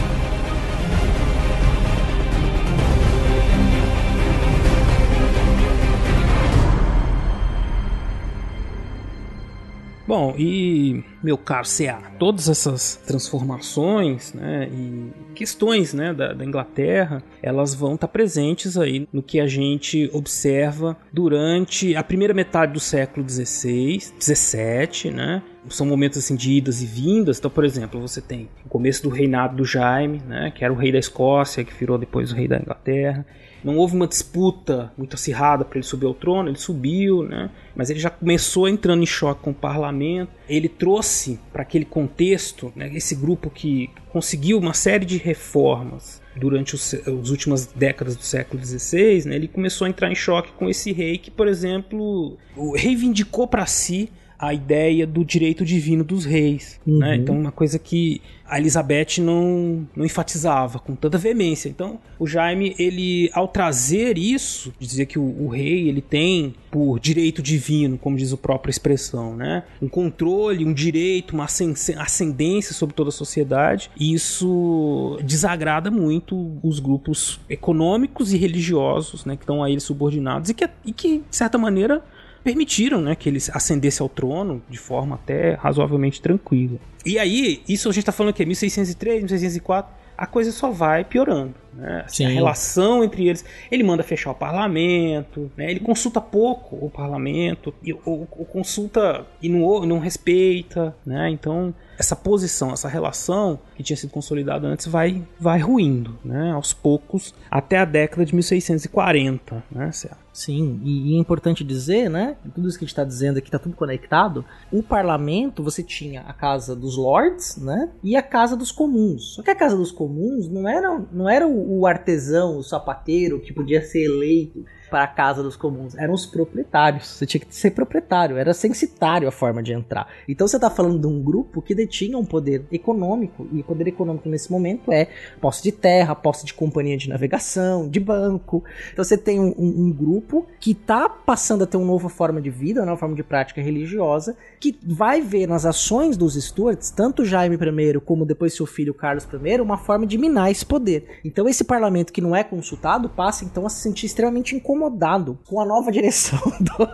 Bom, e meu caro CA, todas essas transformações né, e questões né, da, da Inglaterra, elas vão estar tá presentes aí no que a gente observa durante a primeira metade do século XVI, XVII, né? São momentos assim de idas e vindas. Então, por exemplo, você tem o começo do reinado do Jaime, né, que era o rei da Escócia, que virou depois o rei da Inglaterra. Não houve uma disputa muito acirrada para ele subir ao trono, ele subiu, né? mas ele já começou entrando em choque com o parlamento. Ele trouxe para aquele contexto né, esse grupo que conseguiu uma série de reformas durante os, as últimas décadas do século XVI. Né, ele começou a entrar em choque com esse rei que, por exemplo, reivindicou para si a ideia do direito divino dos reis. Né? Uhum. Né? Então, uma coisa que a Elizabeth não, não enfatizava com tanta veemência. Então, o Jaime, ele, ao trazer isso, dizer que o, o, rei ele tem por direito divino, como diz a própria expressão, né? um controle, um direito, uma ascendência sobre toda a sociedade, isso desagrada muito os grupos econômicos e religiosos né, que estão a ele subordinados e que, e que de certa maneira, permitiram né, que ele ascendesse ao trono de forma até razoavelmente tranquila. E aí, isso a gente está falando que 1603, 1604, a coisa só vai piorando. Né? Assim, a relação entre eles. Ele manda fechar o parlamento, né? ele consulta pouco o parlamento, e, ou, ou consulta e não, não respeita. Né? Então, essa posição, essa relação que tinha sido consolidada antes vai, vai ruindo, né? aos poucos, até a década de 1640. Né, Sim, e, é importante dizer, né? Tudo isso que a gente está dizendo aqui está tudo conectado. O parlamento, você tinha a casa dos lords, né? E a casa dos comuns. Só que a casa dos comuns não era, não era o artesão, o sapateiro que podia ser eleito para a casa dos comuns. Eram os proprietários. Você tinha que ser proprietário, era censitário a forma de entrar. Então você está falando de um grupo que detinha um poder econômico, e poder econômico nesse momento é posse de terra, posse de companhia de navegação, de banco. Então você tem um, um, um grupo que está passando a ter uma nova forma de vida, uma nova forma de prática religiosa, que vai ver nas ações dos Stuarts, tanto Jaime I como depois seu filho Carlos I, uma forma de minar esse poder. Então esse parlamento que não é consultado passa então a se sentir extremamente incomodado incomodado com a nova direção do,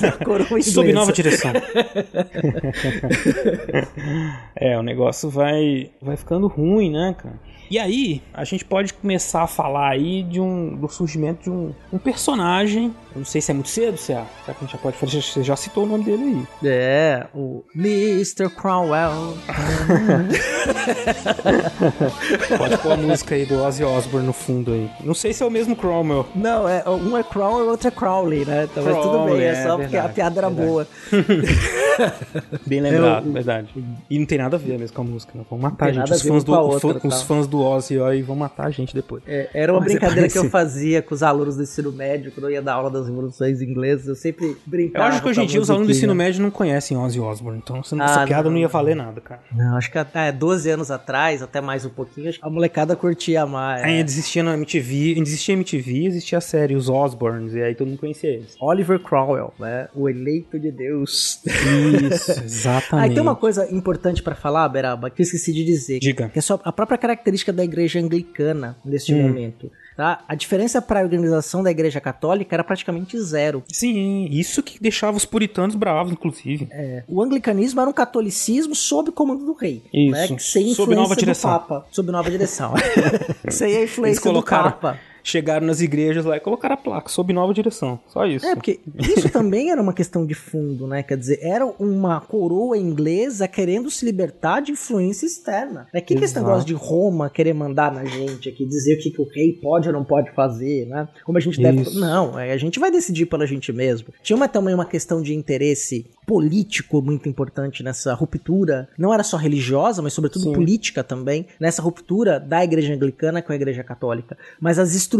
da coroa inglesa. Sob nova direção. é, o negócio vai, vai ficando ruim, né, cara? E aí, a gente pode começar a falar aí de um, do surgimento de um, um personagem. Eu não sei se é muito cedo, se é. Será que a gente já pode fazer? Você já citou o nome dele aí. É, o Mr. Cromwell. pode pôr a música aí do Ozzy Osbourne no fundo aí. Não sei se é o mesmo Cromwell. Não, é, um é Crawl e outra é Crowley, né? Então, mas tudo bem, é só é porque a piada era verdade. boa. Bem lembrado, Eu- verdade. E não tem nada a ver mesmo com a música, né? Vão matar a tem gente. Os ver fãs, do, outra, fã- os tá? fãs do Ozzy aí vão matar a gente depois. É, era uma Mas é brincadeira que eu fazia com os alunos do ensino médio, quando eu ia dar aula das revoluções inglesas, eu sempre Eu brincava. acho que hoje em dia os alunos do ensino médio não conhecem Ozzy Osbourne, então essa, Ah, essa piada não, não, ia não. valer nada, cara. Não, acho que até 12 anos atrás, até mais um pouquinho, a molecada curtia mais. Ainda existia na MTV, existia MTV, existia a série Os Osbournes, e aí todo mundo conhecia eles. Oliver Cromwell, né? O eleito de Deus. Isso, exatamente. e tem uma coisa importante pra falar, Beraba, que eu esqueci de dizer. Diga. Que é só a própria característica da igreja anglicana neste Hum. momento. Tá? A diferença para a organização da igreja católica era praticamente zero. Sim, isso que deixava os puritanos bravos, inclusive. É, o anglicanismo era um catolicismo sob comando do rei. Isso. Né? Sem Sob influência nova do direção. Papa. Sob nova direção. Sem a influência do Papa. Chegaram nas igrejas lá e colocaram a placa, sob nova direção. Só isso. É, porque isso também era uma questão de fundo, né? Quer dizer, era uma coroa inglesa querendo se libertar de influência externa. O que, que esse negócio de Roma querer mandar na gente aqui, dizer o que, que o rei pode ou não pode fazer, né? Como a gente deve. Isso. Não, é, a gente vai decidir pela gente mesmo. Tinha uma, também uma questão de interesse político muito importante nessa ruptura. Não era só religiosa, mas sobretudo Sim. política também, nessa ruptura da igreja anglicana com a igreja católica. Mas as estruturas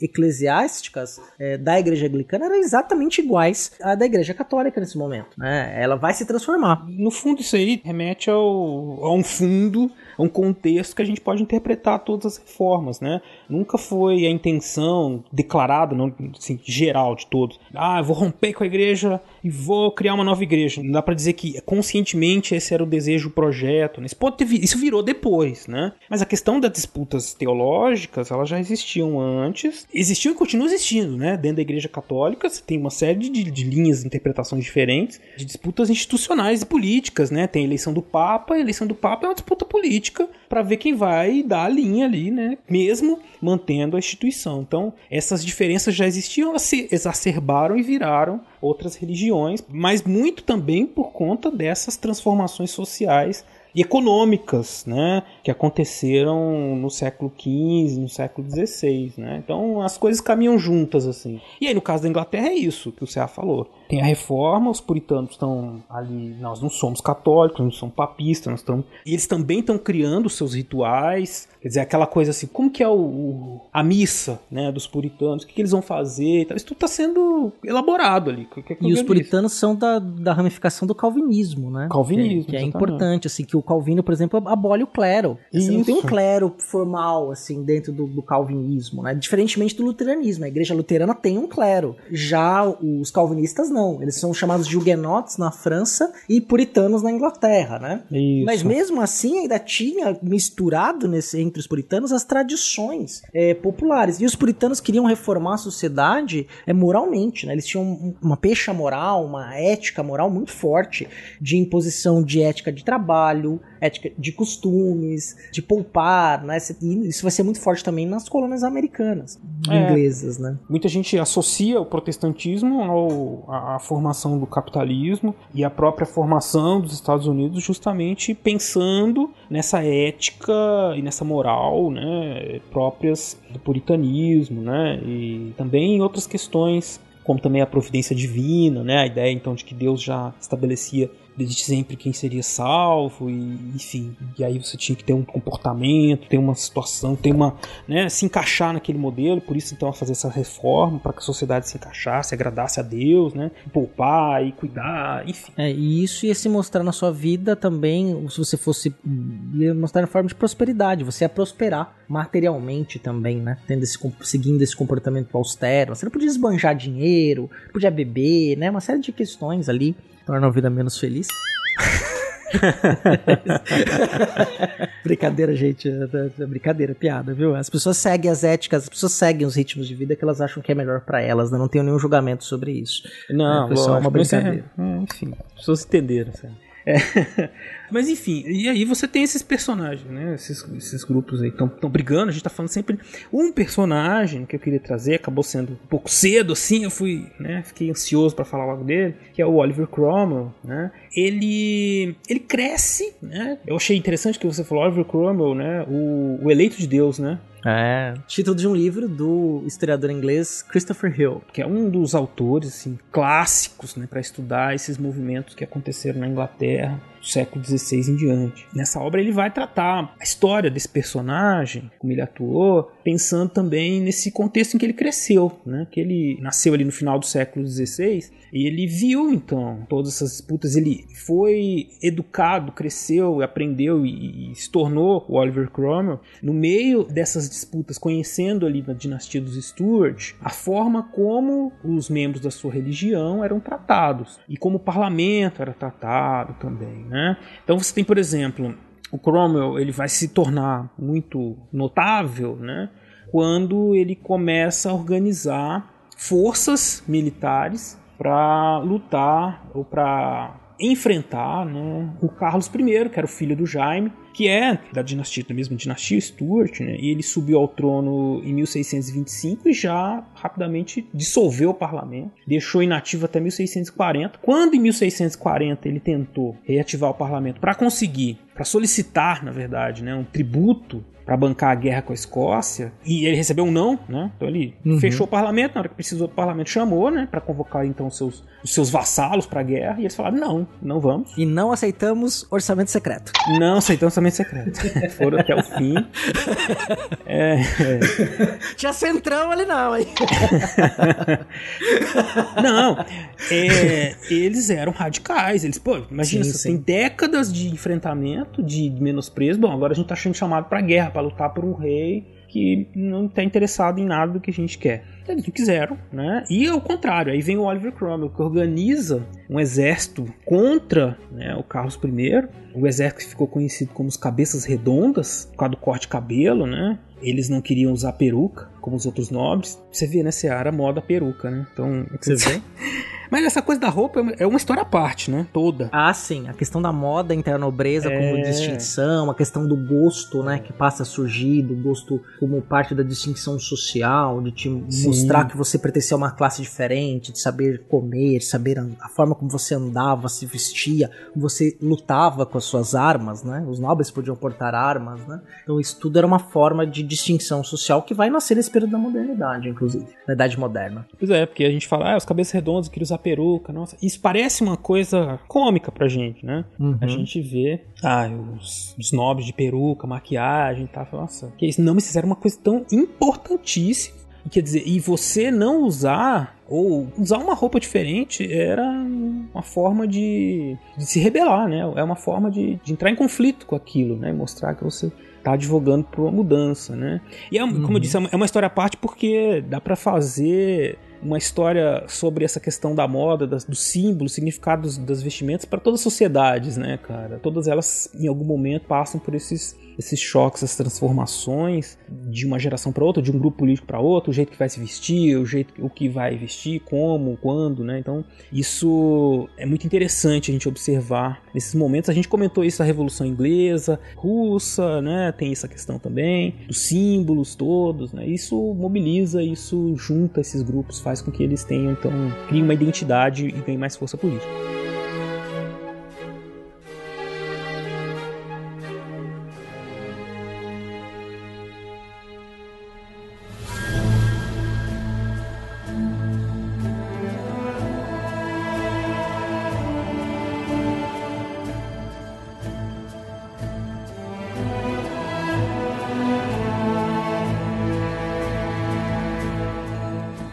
eclesiásticas eh, da igreja anglicana eram exatamente iguais à da igreja católica nesse momento. né? Ela vai se transformar. No fundo, isso aí remete ao, a um fundo, um contexto que a gente pode interpretar todas as reformas, né? Nunca foi a intenção declarada, não, assim, geral de todos. Ah, vou romper com a igreja e vou criar uma nova igreja. Não dá pra dizer que conscientemente esse era o desejo, o projeto. né? Isso, pode ter, isso virou depois, né? Mas a questão das disputas teológicas, elas já existiam antes. Existiam e continuam existindo, né? Dentro da igreja católica, você tem uma série de, de linhas de interpretações diferentes, de disputas institucionais e políticas, né? Tem a eleição do Papa, a eleição do Papa é uma disputa política para ver quem vai dar a linha ali, né? Mesmo mantendo a instituição. Então, essas diferenças já existiam, elas se exacerbaram e viraram outras religiões, mas muito também por conta dessas transformações sociais e econômicas, né, que aconteceram no século XV, no século XVI, né? Então as coisas caminham juntas assim. E aí no caso da Inglaterra é isso que o Ceará falou. Tem a reforma, os puritanos estão ali, nós não somos católicos, não somos papistas, nós estamos, e eles também estão criando seus rituais, quer dizer, aquela coisa assim, como que é o, o- a missa, né, dos puritanos, o que, que eles vão fazer, isso tudo está sendo elaborado ali. que- que é E os puritanos são da, da ramificação do calvinismo, né? Calvinismo, Que, que é importante, assim, que o Calvino, por exemplo, abole o clero. Você não tem um clero formal, assim, dentro do, do calvinismo, né? Diferentemente do luteranismo. A igreja luterana tem um clero. Já os calvinistas não. Eles são chamados de huguenotes na França e puritanos na Inglaterra, né? Isso. Mas mesmo assim ainda tinha misturado nesse, entre os puritanos as tradições é, populares. E os puritanos queriam reformar a sociedade é, moralmente, né? Eles tinham um- uma pecha moral, uma ética moral muito forte de imposição de ética de trabalho, ética de costumes, de poupar, né? E isso vai ser muito forte também nas colônias americanas, É. inglesas, né? Muita gente associa o protestantismo ao, à, à formação do capitalismo e à própria formação dos Estados Unidos, justamente pensando nessa ética e nessa moral né, próprias do puritanismo, né, e também em outras questões, como também a providência divina, né, a ideia então de que Deus já estabelecia desde sempre quem seria salvo e enfim e aí você tinha que ter um comportamento ter uma situação ter uma né se encaixar naquele modelo por isso então fazer essa reforma para que a sociedade se encaixasse agradasse a Deus né poupar e cuidar enfim É, e isso ia se mostrar na sua vida também, se você fosse ia mostrar na forma de prosperidade, você ia prosperar materialmente também, né? Tendo esse, seguindo esse comportamento austero. Você não podia esbanjar dinheiro, podia beber, né? Uma série de questões ali tornam a vida menos feliz. brincadeira, gente. é- é brincadeira, piada, viu? As pessoas seguem as éticas, as pessoas seguem os ritmos de vida que elas acham que é melhor pra elas, né? Não tenho nenhum julgamento sobre isso. não É, foi só uma é- brincadeira. é, enfim as pessoas entenderam sabe? É. Mas enfim, e aí você tem esses personagens, né? Esses, esses grupos aí estão brigando. A gente tá falando sempre um personagem que eu queria trazer, acabou sendo um pouco cedo, assim. Eu fui, né? Fiquei ansioso para falar logo dele, que é o Oliver Cromwell, né? Ele, ele cresce, né? Eu achei interessante que você falou Oliver Cromwell, né? O, o eleito de Deus, né? É, título de um livro do historiador inglês Christopher Hill. Que é um dos autores assim, clássicos né, para estudar esses movimentos que aconteceram na Inglaterra do século XVI em diante. Nessa obra ele vai tratar a história desse personagem, como ele atuou, pensando também nesse contexto em que ele cresceu, né? que ele nasceu ali no final do século XVI e ele viu então todas essas disputas, ele foi educado, cresceu, aprendeu e, e se tornou o Oliver Cromwell no meio dessas disputas, conhecendo ali na dinastia dos Stuart a forma como os membros da sua religião eram tratados e como o parlamento era tratado também, né? Então você tem, por exemplo, o Cromwell ele vai se tornar muito notável, né? Quando ele começa a organizar forças militares para lutar ou para enfrentar né, o Carlos I, que era o filho do Jaime, que é da dinastia, da mesma dinastia Stuart, né, e ele subiu ao trono em 1625 e já rapidamente dissolveu o parlamento, deixou inativo até 1640. Quando em 1640 ele tentou reativar o parlamento para conseguir, para solicitar, na verdade, né, um tributo para bancar a guerra com a Escócia e ele recebeu um não, né? Então ele uhum. fechou o parlamento, na hora que precisou do parlamento chamou, né, para convocar então os seus, os seus vassalos para a guerra e eles falaram: "Não, não vamos". E não aceitamos orçamento secreto. Não aceitamos orçamento secreto. Foram até o fim. é, é. Tinha centrão ali não, hein? não, é, eles eram radicais. Eles, pô, imagina, sim, você sim. tem décadas de enfrentamento, de menosprezo. Bom, agora a gente tá sendo chamado para guerra para lutar por um rei que não está interessado em nada do que a gente quer. Eles não quiseram, né? E ao contrário, aí vem o Oliver Cromwell, que organiza um exército contra né, o Carlos I, o exército que ficou conhecido como os Cabeças Redondas, por causa do corte de cabelo, né? Eles não queriam usar peruca, como os outros nobres. Você vê, né, Seara, moda peruca, né? Então, você vê. Mas essa coisa da roupa é uma história à parte, né? Toda. Ah, sim. A questão da moda entre a nobreza é... como distinção, a questão do gosto, né? Que passa a surgir, do gosto como parte da distinção social, de te sim. Mostrar que você pertencia a uma classe diferente, de saber comer, saber a forma como você andava, se vestia, como você lutava com as suas armas, né? Os nobres podiam portar armas, né? Então isso tudo era uma forma de distinção social que vai nascer nesse período da modernidade, inclusive. Na Idade Moderna. Pois é, porque a gente fala, ah, os cabeças redondos queriam usar usar peruca, nossa. Isso parece uma coisa cômica pra gente, né? Uhum. A gente vê, ah, os, os nobres de peruca, maquiagem, tá? Nossa, que isso? Não, mas fizeram uma coisa tão importantíssima. Quer dizer, e você não usar ou usar uma roupa diferente era uma forma de, de se rebelar, né? É uma forma de, de, entrar em conflito com aquilo, né? Mostrar que você está advogando por uma mudança, né? E é, uhum. como eu disse, é uma é história à parte porque dá para fazer uma história sobre essa questão da moda, das, dos símbolos, significados das vestimentas para todas as sociedades, né, cara? Todas elas em algum momento passam por esses esses choques, essas transformações de uma geração para outra, de um grupo político para outro, o jeito que vai se vestir, o jeito o que vai vestir, como, quando, né? Então, isso é muito interessante a gente observar nesses momentos. A gente comentou isso da Revolução Inglesa, Russa, né? Tem essa questão também dos símbolos todos, né? Isso mobiliza, isso junta esses grupos, faz com que eles tenham então criem uma identidade e ganhem mais força política.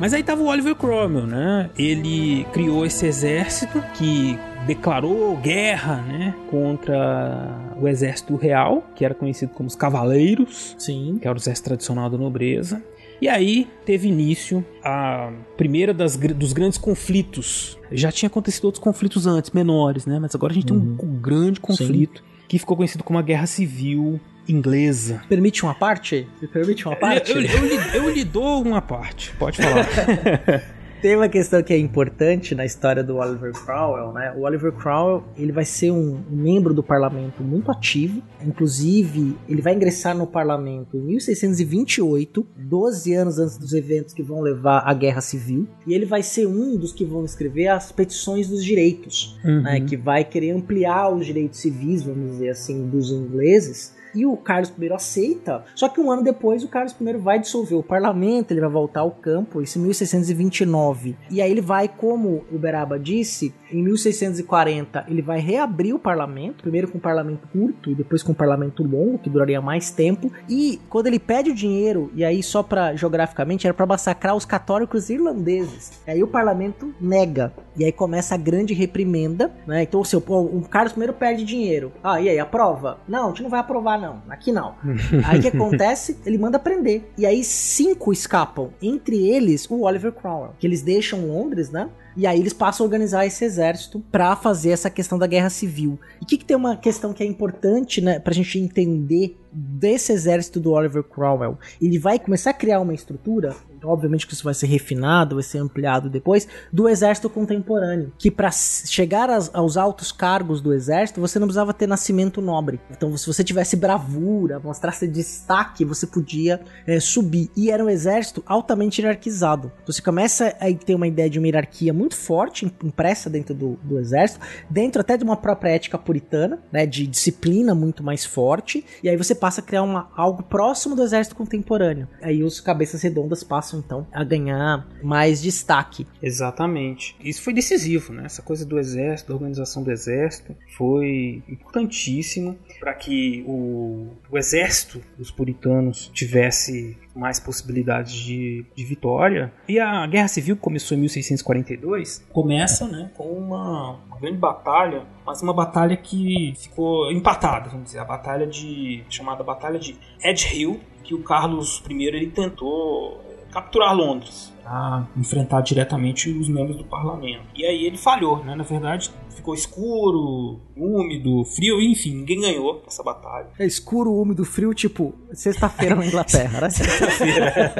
Mas aí tava o Oliver Cromwell, né? Ele criou esse exército que declarou guerra, né, contra o exército real, que era conhecido como os cavaleiros, sim, que era o exército tradicional da nobreza. E aí teve início a primeira das, dos grandes conflitos. Já tinha acontecido outros conflitos antes, menores, né? Mas agora a gente uhum. tem um, um grande conflito sim. Que ficou conhecido como a Guerra Civil inglesa. Permite uma parte? Me permite uma parte? Eu, eu, eu, eu, lhe, eu lhe dou uma parte, pode falar. Tem uma questão que é importante na história do Oliver Cromwell, né? O Oliver Cromwell, ele vai ser um membro do parlamento muito ativo, inclusive ele vai ingressar no parlamento em 1628, 12 anos antes dos eventos que vão levar à Guerra Civil, e ele vai ser um dos que vão escrever as petições dos direitos, uhum. né? Que vai querer ampliar os direitos civis, vamos dizer assim, dos ingleses e o Carlos I aceita. Só que um ano depois o Carlos I vai dissolver o parlamento, ele vai voltar ao campo, isso em 1629. E aí ele vai, como o Beraba disse, em 1640 ele vai reabrir o parlamento, primeiro com um parlamento curto e depois com um parlamento longo, que duraria mais tempo. E quando ele pede o dinheiro, e aí só para geograficamente era para massacrar os católicos irlandeses. E aí o parlamento nega. E aí começa a grande reprimenda, né? Então o seu o Carlos I perde dinheiro. Ah, e aí aprova? Não, a gente não vai aprovar não, aqui não. aí o que acontece? Ele manda prender. E aí cinco escapam, entre eles o Oliver Cromwell, que eles deixam Londres, né? E aí eles passam a organizar esse exército para fazer essa questão da guerra civil. E o que, que, tem uma questão que é importante, né, pra gente entender desse exército do Oliver Cromwell? Ele vai começar a criar uma estrutura obviamente que isso vai ser refinado, vai ser ampliado depois, do exército contemporâneo. Que para chegar aos, aos, altos cargos do exército, você não precisava ter nascimento nobre. Então, se você tivesse bravura, mostrasse destaque, você podia é, subir. E era um exército altamente hierarquizado. Você começa a ter uma ideia de uma hierarquia muito forte, impressa dentro do, do exército, dentro até de uma própria ética puritana, né, de disciplina muito mais forte. E aí você passa a criar uma, algo próximo do exército contemporâneo. Aí os cabeças redondas passam passam então a ganhar mais destaque. Exatamente. Isso foi decisivo, né? Essa coisa do exército, da organização do exército, foi importantíssimo para que o, o exército dos puritanos tivesse mais possibilidades de, de vitória. E a Guerra Civil, que começou em 1642, começa né, com uma, grande batalha, mas uma batalha que ficou empatada, vamos dizer, a batalha de chamada Batalha de Edge Hill, que o Carlos I ele tentou capturar Londres a enfrentar diretamente os membros do parlamento. E aí ele falhou, né? Na verdade, ficou escuro, úmido, frio, enfim, ninguém ganhou essa batalha. É escuro, úmido, frio, tipo sexta-feira na Inglaterra, né? Sexta-feira.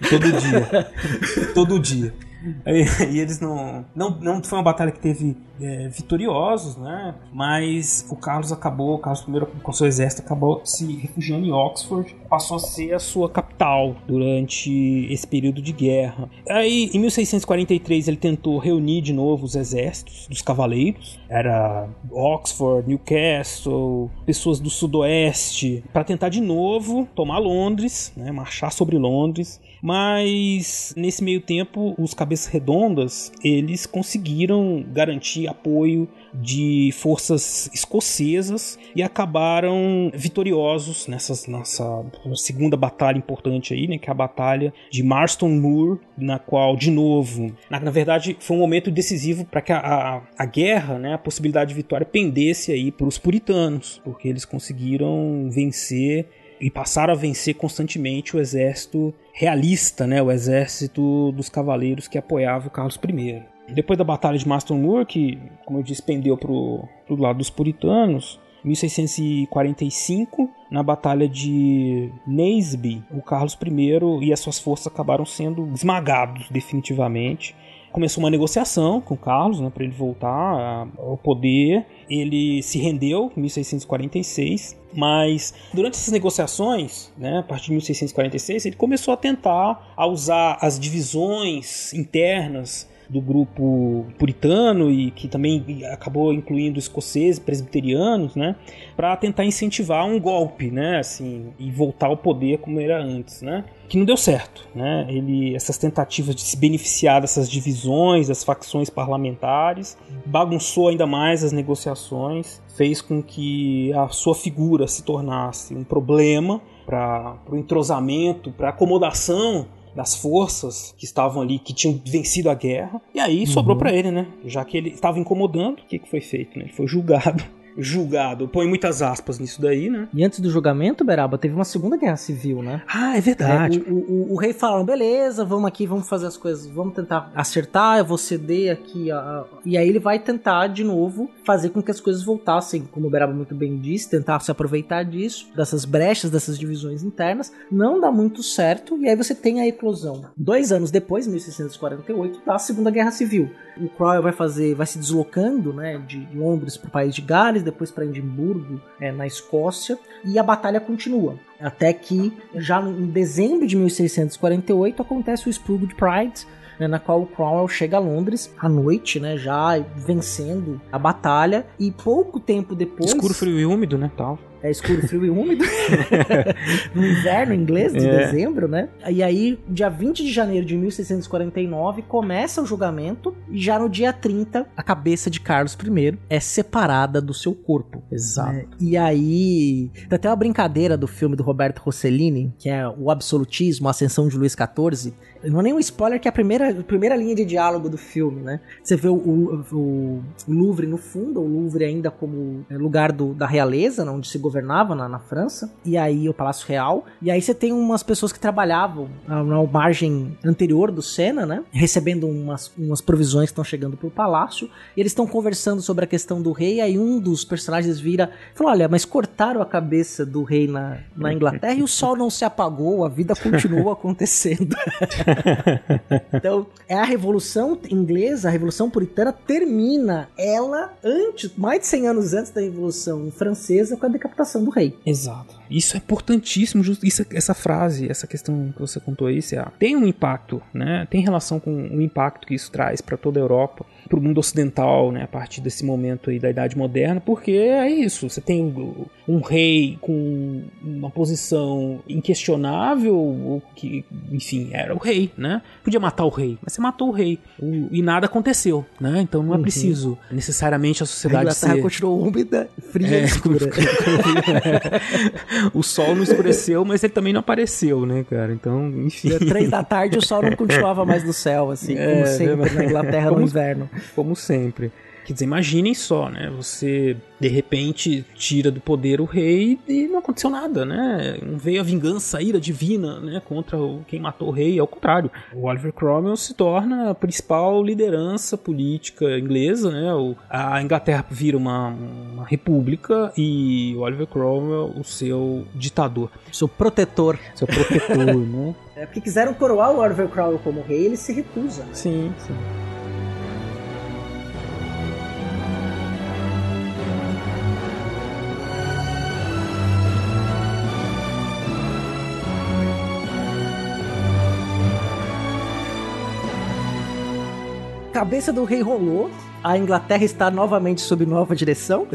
Todo dia. Todo dia. E, eles não, não. Não foi uma batalha que teve é, vitoriosos, né? Mas o Carlos acabou, o Carlos I com seu exército acabou se refugiando em Oxford, passou a ser a sua capital durante esse período de guerra. Aí, em 1643, ele tentou reunir de novo os exércitos dos cavaleiros. Era Oxford, Newcastle, pessoas do sudoeste, para tentar de novo tomar Londres, né? marchar sobre Londres. Mas nesse meio tempo, os cabeças redondas eles conseguiram garantir apoio de forças escocesas e acabaram vitoriosos nessa, nessa segunda batalha importante aí, né, que é a batalha de Marston Moor, na qual, de novo, na, na verdade, foi um momento decisivo para que a, a, a, guerra, né, a possibilidade de vitória pendesse aí para os puritanos, porque eles conseguiram vencer e passaram a vencer constantemente o exército realista, né, o exército dos cavaleiros que apoiava o Carlos I. Depois da Batalha de Maston Moor, que, como eu disse, pendeu para o lado dos puritanos, 1645, na Batalha de Naseby, o Carlos I e as suas forças acabaram sendo esmagados definitivamente começou uma negociação com Carlos, né, para ele voltar ao poder. Ele se rendeu em 1646, mas durante essas negociações, né, a partir de 1646, ele começou a tentar a usar as divisões internas do grupo puritano e que também acabou incluindo escoceses, presbiterianos, né, para tentar incentivar um golpe, né, assim, e voltar ao poder como era antes, né? Que não deu certo, né? Ele essas tentativas de se beneficiar dessas divisões, das facções parlamentares, bagunçou ainda mais as negociações, fez com que a sua figura se tornasse um problema para o entrosamento, para acomodação das forças que estavam ali, que tinham vencido a guerra. E aí uhum. sobrou para ele, né? Já que ele estava incomodando, o que, que foi feito? Né? Ele foi julgado julgado. Põe muitas aspas nisso daí, né? E antes do julgamento, Beraba, teve uma segunda guerra civil, né? Ah, é verdade. É, o, o, o, rei falou, beleza, vamos aqui, vamos fazer as coisas, vamos tentar acertar, eu vou ceder aqui. A, a... E aí ele vai tentar, de novo, fazer com que as coisas voltassem, como o Beraba muito bem disse, tentar se aproveitar disso, dessas brechas, dessas divisões internas. Não dá muito certo, e aí você tem a eclosão. Dois anos depois, 1648, da Segunda Guerra Civil. O Cromwell vai fazer, vai se deslocando, né, de Londres para o país de Gales, depois para Edimburgo, é, na Escócia, e a batalha continua. Até que, já em dezembro de 1648, acontece o de Pride, né, na qual o Cromwell chega a Londres à noite, né, já vencendo a batalha, e pouco tempo depois... Escuro, frio e úmido, né, tal é escuro, frio e úmido, no inverno inglês de é. dezembro, né? E aí, dia 20 de janeiro de 1649, começa o julgamento, e já no dia 30, a cabeça de Carlos I é separada do seu corpo. Exato. É, e aí, tem até uma brincadeira do filme do Roberto Rossellini, que é o absolutismo, a ascensão de Luís XIV. Não é nem um spoiler, que é a primeira, a primeira linha de diálogo do filme, né? Você vê o, o, o Louvre no fundo, o Louvre ainda como lugar do, da realeza, onde se governava na, na, França, e aí o Palácio Real. E aí você tem umas pessoas que trabalhavam na, na margem anterior do Sena, né? Recebendo umas, umas provisões que estão chegando pro palácio. E eles estão conversando sobre a questão do rei. E aí um dos personagens vira e fala: Olha, mas cortaram a cabeça do rei na, na Inglaterra e o sol não se apagou, a vida continuou acontecendo. então, é a Revolução Inglesa, a Revolução Puritana, termina ela antes, mais de 100 anos antes da Revolução Francesa, com a decapitação do rei. Exato. Isso é importantíssimo, isso, essa frase, essa questão que você contou aí, tem um impacto, né? Tem relação com o impacto que isso traz para toda a Europa para o mundo ocidental, né, a partir desse momento aí da Idade Moderna, porque é isso, você tem um, um rei com uma posição inquestionável, que, enfim, era o rei, né? Podia matar o rei, mas você matou o rei o, e nada aconteceu, né? Então não é uhum. preciso necessariamente a sociedade a ser... continuou úmida, fria é, escura. o sol não escureceu, mas ele também não apareceu, né, cara? Então, enfim. Três da tarde o sol não continuava mais no céu, assim, é, como sempre na Inglaterra como, no inverno como sempre. Quer dizer, imaginem só, né? Você de repente tira do poder o rei e não aconteceu nada, né? Não veio a vingança, a ira divina, né? Contra o, quem matou o rei, ao contrário. O Oliver Cromwell se torna a principal liderança política inglesa, né? O, a Inglaterra vira uma, uma república e o Oliver Cromwell o seu ditador. Seu protetor. Seu protetor, né? É porque quiseram coroar o Oliver Cromwell como rei, ele se recusa. Sim, sim. Cabeça do rei rolou, a Inglaterra está novamente sob nova direção.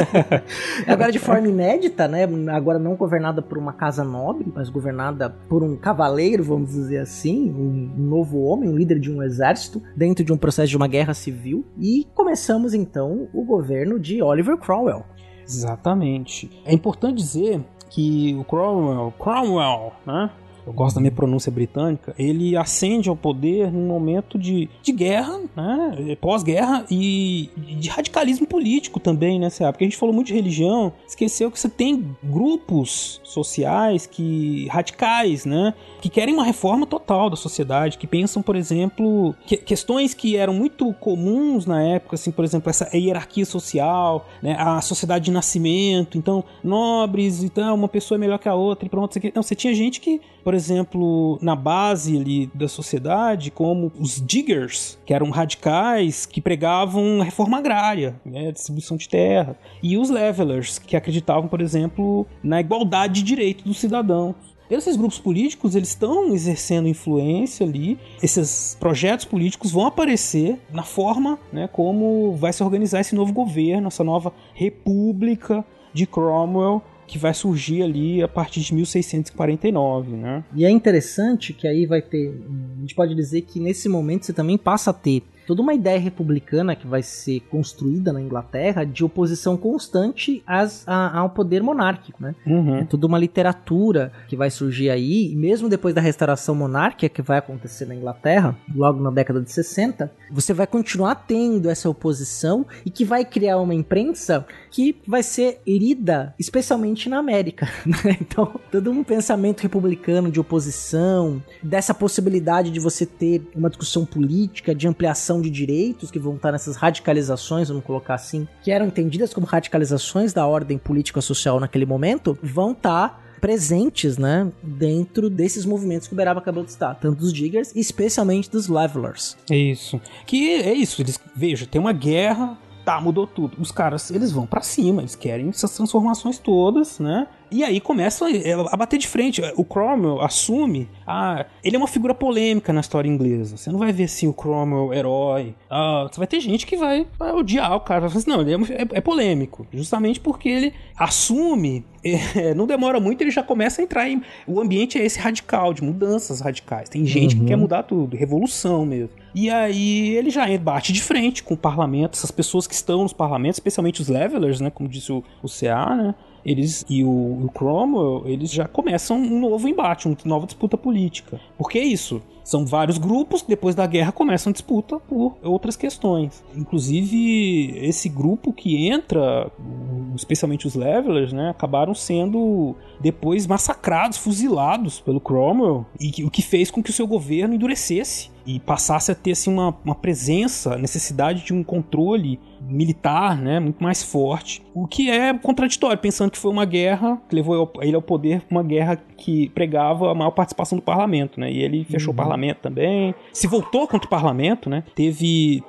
Agora de forma inédita, né? Agora não governada por uma casa nobre, mas governada por um cavaleiro, vamos dizer assim, um novo homem, um líder de um exército, dentro de um processo de uma guerra civil. E começamos então o governo de Oliver Cromwell. Exatamente. É importante dizer que o Cromwell, Cromwell, né? Eu gosto da minha pronúncia britânica, ele ascende ao poder num momento de, de guerra, né, pós-guerra e de radicalismo político também, né, Porque a gente falou muito de religião, esqueceu que você tem grupos sociais que radicais, né, que querem uma reforma total da sociedade, que pensam, por exemplo, que, questões que eram muito comuns na época, assim, por exemplo, essa hierarquia social, né, a sociedade de nascimento, então nobres, então uma pessoa é melhor que a outra e pronto, não, você tinha gente que, por exemplo, na base ali da sociedade, como os diggers, que eram radicais, que pregavam reforma agrária, né, distribuição de terra, e os levelers, que acreditavam, por exemplo, na igualdade de direito do cidadão. Esses grupos políticos eles estão exercendo influência ali. Esses projetos políticos vão aparecer na forma, né, como vai se organizar esse novo governo, essa nova república de Cromwell que vai surgir ali a partir de 1649, né? E é interessante que aí vai ter, a gente pode dizer que nesse momento você também passa a ter toda uma ideia republicana que vai ser construída na Inglaterra de oposição constante às, a, ao poder monárquico, né? Uhum. É toda uma literatura que vai surgir aí, e mesmo depois da restauração monárquica que vai acontecer na Inglaterra, logo na década de 60, você vai continuar tendo essa oposição e que vai criar uma imprensa que vai ser herida, especialmente na América. Né? Então, todo um pensamento republicano de oposição, dessa possibilidade de você ter uma discussão política, de ampliação de direitos que vão estar nessas radicalizações, vamos colocar assim, que eram entendidas como radicalizações da ordem política social naquele momento, vão estar presentes, né, dentro desses movimentos que o Beraba acabou de citar, tanto dos Diggers, especialmente dos Levelers. É isso. Que é isso, eles, veja, tem uma guerra, tá, mudou tudo. Os caras, eles vão para cima, eles querem essas transformações todas, né? E aí começa a bater de frente. O Cromwell assume. Ah, ele é uma figura polêmica na história inglesa. Você não vai ver assim o Cromwell herói. Ah, você vai ter gente que vai, vai odiar o cara. Assim, não, ele é, é, é, polêmico. Justamente porque ele assume. É, não demora muito, ele já começa a entrar em. O ambiente é esse radical, de mudanças radicais. Tem gente uhum. que quer mudar tudo, revolução mesmo. E aí ele já bate de frente com o parlamento, essas pessoas que estão nos parlamentos, especialmente os levelers, né? Como disse o, o CA, né? eles e o, o Cromwell, eles já começam um novo embate, uma nova disputa política. Por que isso? São vários grupos que depois da guerra começam disputa por outras questões. Inclusive, esse grupo que entra, especialmente os Levelers, né, acabaram sendo depois massacrados, fuzilados pelo Cromwell, e o que fez com que o seu governo endurecesse e passasse a ter assim, uma, uma presença, necessidade de um controle militar, né, muito mais forte. O que é contraditório, pensando que foi uma guerra que levou ele ao poder, uma guerra que pregava a maior participação do parlamento, né? E ele fechou uhum. o parlamento também. Se voltou contra o parlamento, né? Teve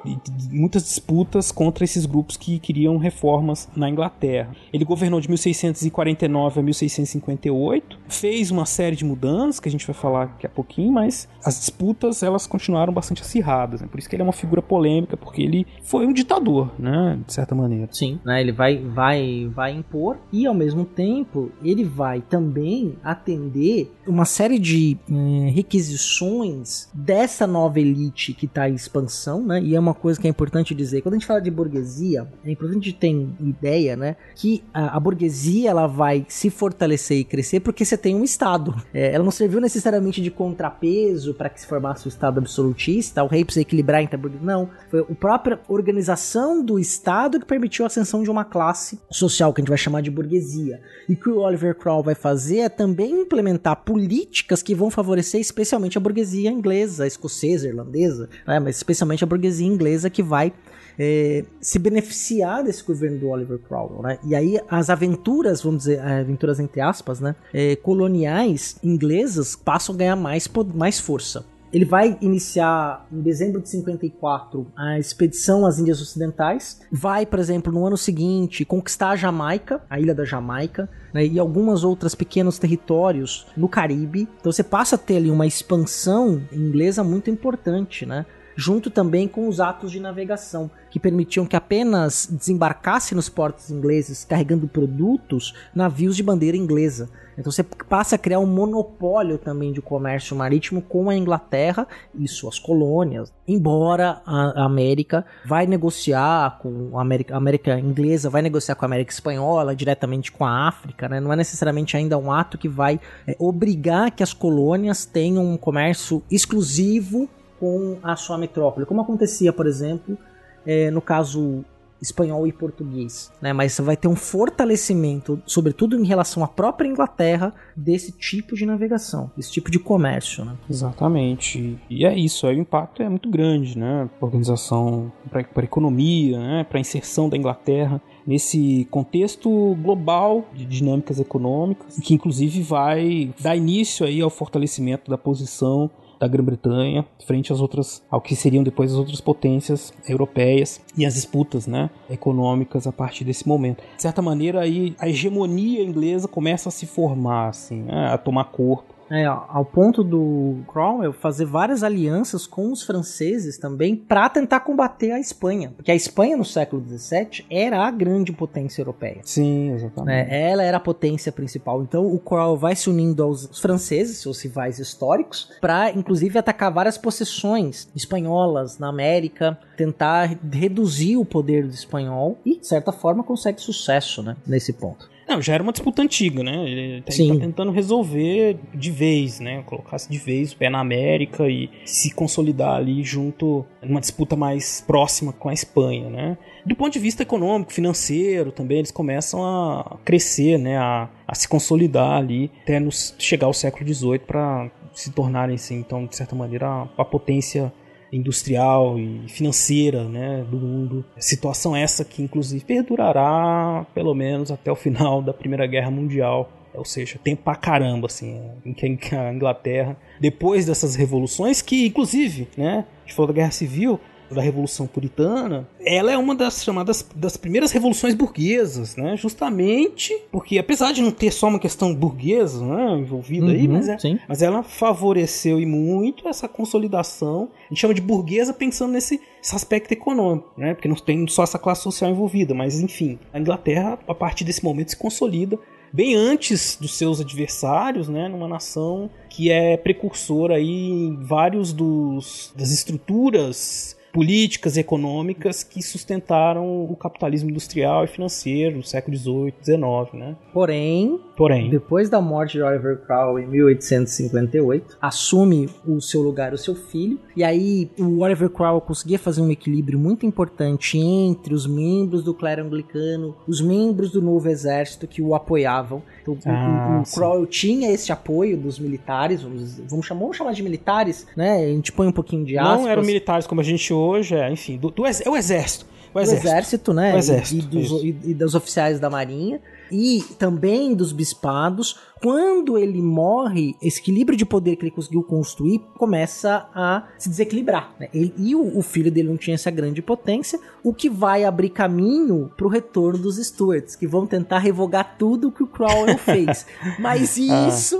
muitas disputas contra esses grupos que queriam reformas na Inglaterra. Ele governou de 1649 a 1658, fez uma série de mudanças que a gente vai falar daqui a pouquinho, mas as disputas elas continuaram bastante acirradas. Né? Por isso que ele é uma figura polêmica, porque ele foi um ditador, né? De certa maneira. Sim, né? Ele vai, vai, vai impor e ao mesmo tempo ele vai também atender uma série de hum, requisições dessa nova elite que está em expansão, né? E é uma coisa que é importante dizer. Quando a gente fala de burguesia, é importante ter ideia, né? Que a, a burguesia ela vai se fortalecer e crescer porque você tem um Estado. É, ela não serviu necessariamente de contrapeso para que se formasse o Estado absolutista, o rei precisa equilibrar entre a burguesia. Não, foi a própria organização do Estado que permitiu a ascensão de uma classe social que a gente vai chamar de burguesia. E que o Oliver Cromwell vai fazer é também implementar políticas que vão favorecer especialmente a burguesia inglesa, a escocesa, irlandesa, né? mas especialmente a burguesia inglesa que vai é, se beneficiar desse governo do Oliver Cromwell, né? E aí as aventuras, vamos dizer, aventuras entre aspas, né, é, coloniais inglesas passam a ganhar mais, mais força. Ele vai iniciar em dezembro de 54 a expedição às Índias Ocidentais. Vai, por exemplo, no ano seguinte conquistar a Jamaica, a ilha da Jamaica, né, e algumas outras pequenos territórios no Caribe. Então você passa a ter ali uma expansão inglesa muito importante, né? junto também com os atos de navegação, que permitiam que apenas desembarcasse nos portos ingleses carregando produtos navios de bandeira inglesa. Então você passa a criar um monopólio também de comércio marítimo com a Inglaterra e suas colônias. Embora a América vai negociar com a América, a América inglesa, vai negociar com a América espanhola, diretamente com a África, né? não é necessariamente ainda um ato que vai é, obrigar que as colônias tenham um comércio exclusivo com a sua metrópole, como acontecia, por exemplo, é, no caso espanhol e português, né? Mas vai ter um fortalecimento, sobretudo em relação à própria Inglaterra, desse tipo de navegação, desse tipo de comércio, né? Exatamente. E é isso, aí o impacto é muito grande, né? Pra organização, para a economia, né? Para a inserção da Inglaterra nesse contexto global de dinâmicas econômicas, que inclusive vai dar início aí ao fortalecimento da posição da Grã-Bretanha frente às outras, ao que seriam depois as outras potências europeias e as disputas, né, econômicas a partir desse momento. De certa maneira aí a hegemonia inglesa começa a se formar, assim, né, a tomar corpo É, ao ponto do Cromwell fazer várias alianças com os franceses também para tentar combater a Espanha. Porque a Espanha no século XVII era a grande potência europeia. Sim, exatamente. É, ela era a potência principal. Então o Cromwell vai se unindo aos franceses, seus rivais históricos, para inclusive atacar várias possessões espanholas na América, tentar reduzir o poder do espanhol e, de certa forma, consegue sucesso né, nesse ponto. Não, já era uma disputa antiga, né? Ele tá, tá tentando resolver de vez, né? Colocar-se de vez o pé na América e se consolidar ali junto numa disputa mais próxima com a Espanha, né? Do ponto de vista econômico, financeiro também, eles começam a crescer, né? A, a se consolidar ali até nos, chegar ao século XVIII para se tornarem, assim, então, de certa maneira, a, a potência industrial e financeira né, do mundo. Situação essa que, inclusive, perdurará pelo menos até o final da Primeira Guerra Mundial. Ou seja, tempo pra caramba, assim, em que a Inglaterra, depois dessas revoluções, que, inclusive, né, a gente falou da Guerra Civil, da Revolução Puritana, ela é uma das chamadas das primeiras revoluções burguesas, né? Justamente porque, apesar de não ter só uma questão burguesa né, envolvida uhum, aí, mas, é, mas ela favoreceu e muito essa consolidação. A gente chama de burguesa pensando nesse aspecto econômico, né? Porque não tem só essa classe social envolvida, mas enfim, a Inglaterra, a partir desse momento, se consolida bem antes dos seus adversários, né, numa nação que é precursora aí em vários dos das estruturas políticas econômicas que sustentaram o capitalismo industrial e financeiro no século XVIII, XIX, né? Porém, Porém, depois da morte de Oliver Cromwell em 1858, assume o seu lugar o seu filho, e aí o Oliver Cromwell conseguia fazer um equilíbrio muito importante entre os membros do clero anglicano, os membros do novo exército que o apoiavam. Então, ah, o, o Cromwell tinha esse apoio dos militares, vamos, vamos, chamar, vamos chamar de militares, né? A gente põe um pouquinho de aspas. Não eram militares como a gente hoje, é, enfim, do, do é o exército. O exército, exército né? O exército, e, dos, e, e dos oficiais da marinha e também dos bispados, quando ele morre, esse equilíbrio de poder que ele conseguiu construir começa a se desequilibrar. Né? Ele, e o, o, filho dele não tinha essa grande potência, o que vai abrir caminho para o retorno dos Stuarts, que vão tentar revogar tudo que o Cromwell fez. Mas ah. isso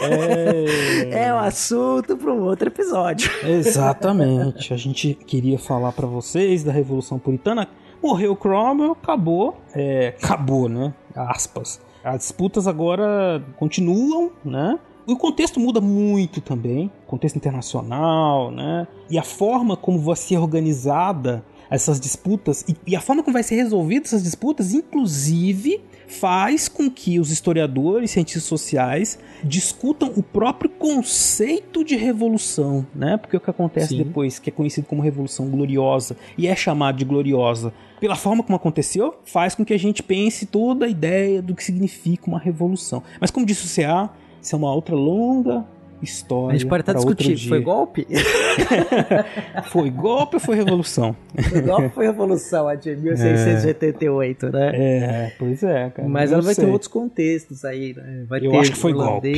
ah, é... é um assunto para um outro episódio. Exatamente. A gente queria falar para vocês da Revolução Puritana. Morreu Cromwell, acabou. É, acabou, né? Aspas. As disputas agora continuam, né? O contexto muda muito também, contexto internacional, né? E a forma como vai ser organizada essas disputas e, e a forma como vai ser resolvida essas disputas, inclusive, faz com que os historiadores, cientistas sociais discutam o próprio conceito de revolução, né? Porque o que acontece Sim. depois, que é conhecido como revolução gloriosa e é chamado de gloriosa pela forma como aconteceu, faz com que a gente pense toda a ideia do que significa uma revolução. Mas como disse o CA, isso é uma outra longa história. A gente pode até discutir, foi golpe? foi golpe ou foi revolução? Foi golpe ou foi revolução, a de 1688, é. né? É, pois é, cara. Mas ela vai sei. ter outros contextos aí, né? Vai Eu ter acho que foi golpe.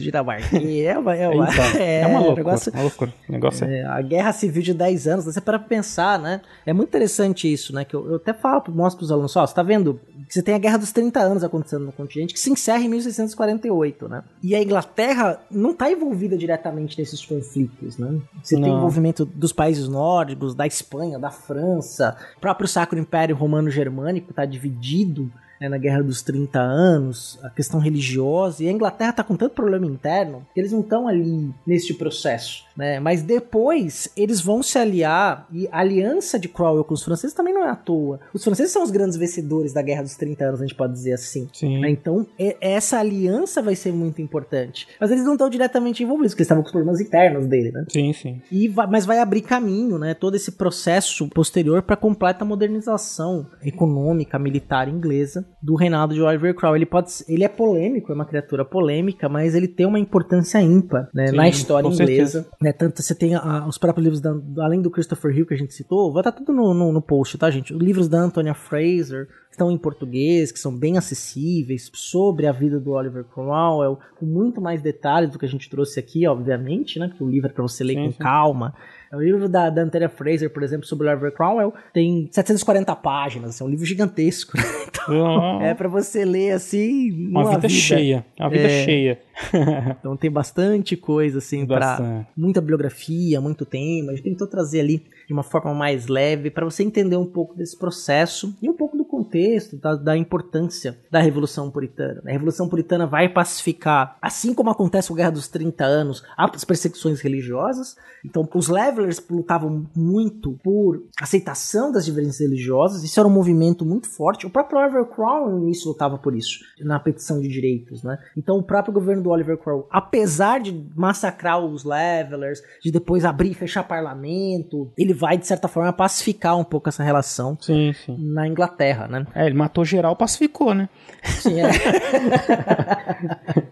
dinamarquês, é uma, é uma, então, é, é uma loucura, negócio, uma loucura. negócio é. é. A guerra civil de 10 anos, você para pensar, né? É muito interessante isso, né? Que eu, eu até falo, mostro pros alunos, ó, você tá vendo? Você tem a guerra dos 30 anos acontecendo no continente, que se encerra em 1648, né? E a Inglaterra não tá envolvida diretamente nesses conflitos, né? Você Não. tem envolvimento dos países nórdicos, da Espanha, da França, o próprio Sacro Império Romano Germânico está dividido né, na Guerra dos 30 Anos, a questão religiosa, e a Inglaterra está com tanto problema interno que eles não estão ali neste processo. Né? Mas depois eles vão se aliar, e a aliança de Cromwell com os franceses também não é à toa. Os franceses são os grandes vencedores da Guerra dos 30 Anos, a gente pode dizer assim. Né? Então, essa aliança vai ser muito importante. Mas eles não estão diretamente envolvidos, porque eles estavam com os problemas internos dele, né? Sim, sim. E vai, mas vai abrir caminho, né? Todo esse processo posterior para completa modernização econômica, militar inglesa do reinado de Oliver Cromwell. Ele pode, ele é polêmico, é uma criatura polêmica, mas ele tem uma importância ímpar né, Sim, na história inglesa. Né, tanto você tem a, os próprios livros, da, além do Christopher Hill que a gente citou, vai estar tá tudo no, no, no, post, tá, gente? Os livros da Antonia Fraser, estão em português, que são bem acessíveis, sobre a vida do Oliver Cromwell, com muito mais detalhes do que a gente trouxe aqui, obviamente, né? Porque o livro é para você ler sim, com sim. calma. O livro da, da Fraser, por exemplo, sobre o Oliver Cromwell, tem 740 páginas, assim, é um livro gigantesco. Né? Então, é para você ler assim. Uma, vida, vida, cheia. Uma vida é... cheia. então tem bastante coisa, assim, para muita bibliografia, muito tema. A gente tentou trazer ali de uma forma mais leve para você entender um pouco desse processo e um pouco do contexto da, da, importância da Revolução Puritana. A Revolução Puritana vai pacificar, assim como acontece com a Guerra dos 30 Anos, as perseguições religiosas. Então, os Levelers lutavam muito por aceitação das diferenças religiosas. Isso era um movimento muito forte. O próprio Oliver Cromwell no início lutava por isso, na petição de direitos, né? Então, o próprio governo do Oliver Cromwell, apesar de massacrar os Levelers, de depois abrir e fechar parlamento, ele vai de certa forma pacificar um pouco essa relação sim, sim. na Inglaterra, né? É, ele matou geral, pacificou, né? Sim, é.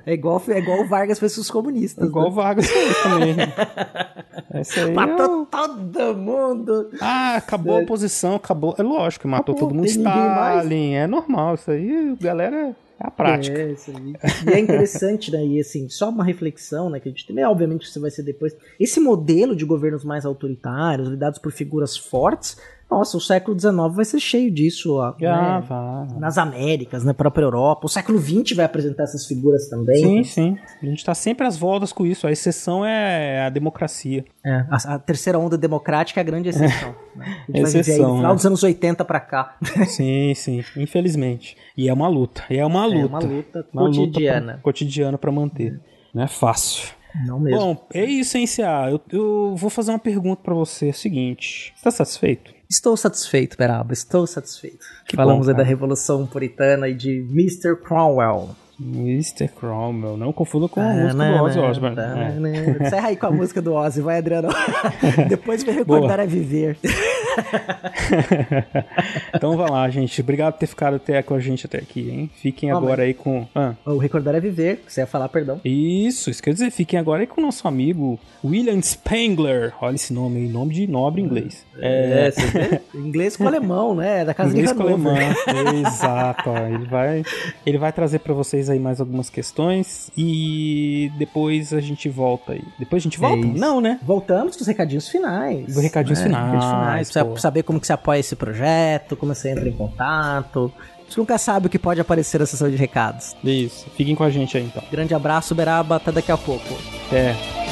é, igual, é igual o Vargas fez os comunistas. É igual né? o Vargas fez também. Esse matou é... todo mundo. Ah, acabou a oposição, acabou. É lógico, matou acabou, todo mundo. Stalin, é normal. Isso aí, galera. É a prática. É, isso aí. E é interessante, né? E assim, só uma reflexão, né? Que a gente tem, obviamente, isso vai ser depois. Esse modelo de governos mais autoritários, lidados por figuras fortes, nossa, o século XIX vai ser cheio disso ó, ah, né? vai. nas Américas, na própria Europa. O século XX vai apresentar essas figuras também. Sim, né? sim. A gente está sempre às voltas com isso. A exceção é a democracia. É, a, a terceira onda democrática é a grande exceção. É. Né? A gente exceção, vai viver aí no final né? dos anos 80 para cá. sim, sim. Infelizmente. E é uma luta. E é uma luta. É uma luta uma cotidiana. Luta cotidiana para manter. Não é fácil. Não mesmo. Bom, é isso, hein, Cia? Eu, eu vou fazer uma pergunta para você. É o seguinte. Você tá satisfeito? Estou satisfeito, Beraba, estou satisfeito. Que Falamos bom, aí da Revolução Puritana e de Mr. Cromwell. Mr. Cromwell, não confunda com a ah, música não, do Ozzy Osbourne. É. Encerra aí com a música do Ozzy, vai, Adriano. Depois me recordar Boa. a viver. então vai lá, gente. Obrigado por ter ficado até com a gente até aqui, hein? Fiquem oh, agora aí com. Ah. O Recordar é Viver, você ia falar, perdão. Isso, isso quer dizer, fiquem agora aí com o nosso amigo William Spangler. Olha esse nome aí, nome de nobre inglês. É, é inglês com alemão, né? Da casa inglês de Inglês com alemão. Exato, ó. Ele vai, ele vai trazer para vocês aí mais algumas questões e depois a gente volta aí. Depois a gente volta? É Não, né? Voltamos com os recadinhos finais. Os recadinhos é, finais. Recadinhos finais saber como que você apoia esse projeto, como você entra em contato. Você nunca sabe o que pode aparecer na sessão de recados. Isso. Fiquem com a gente aí então. Grande abraço, Beraba. Até daqui a pouco. Até.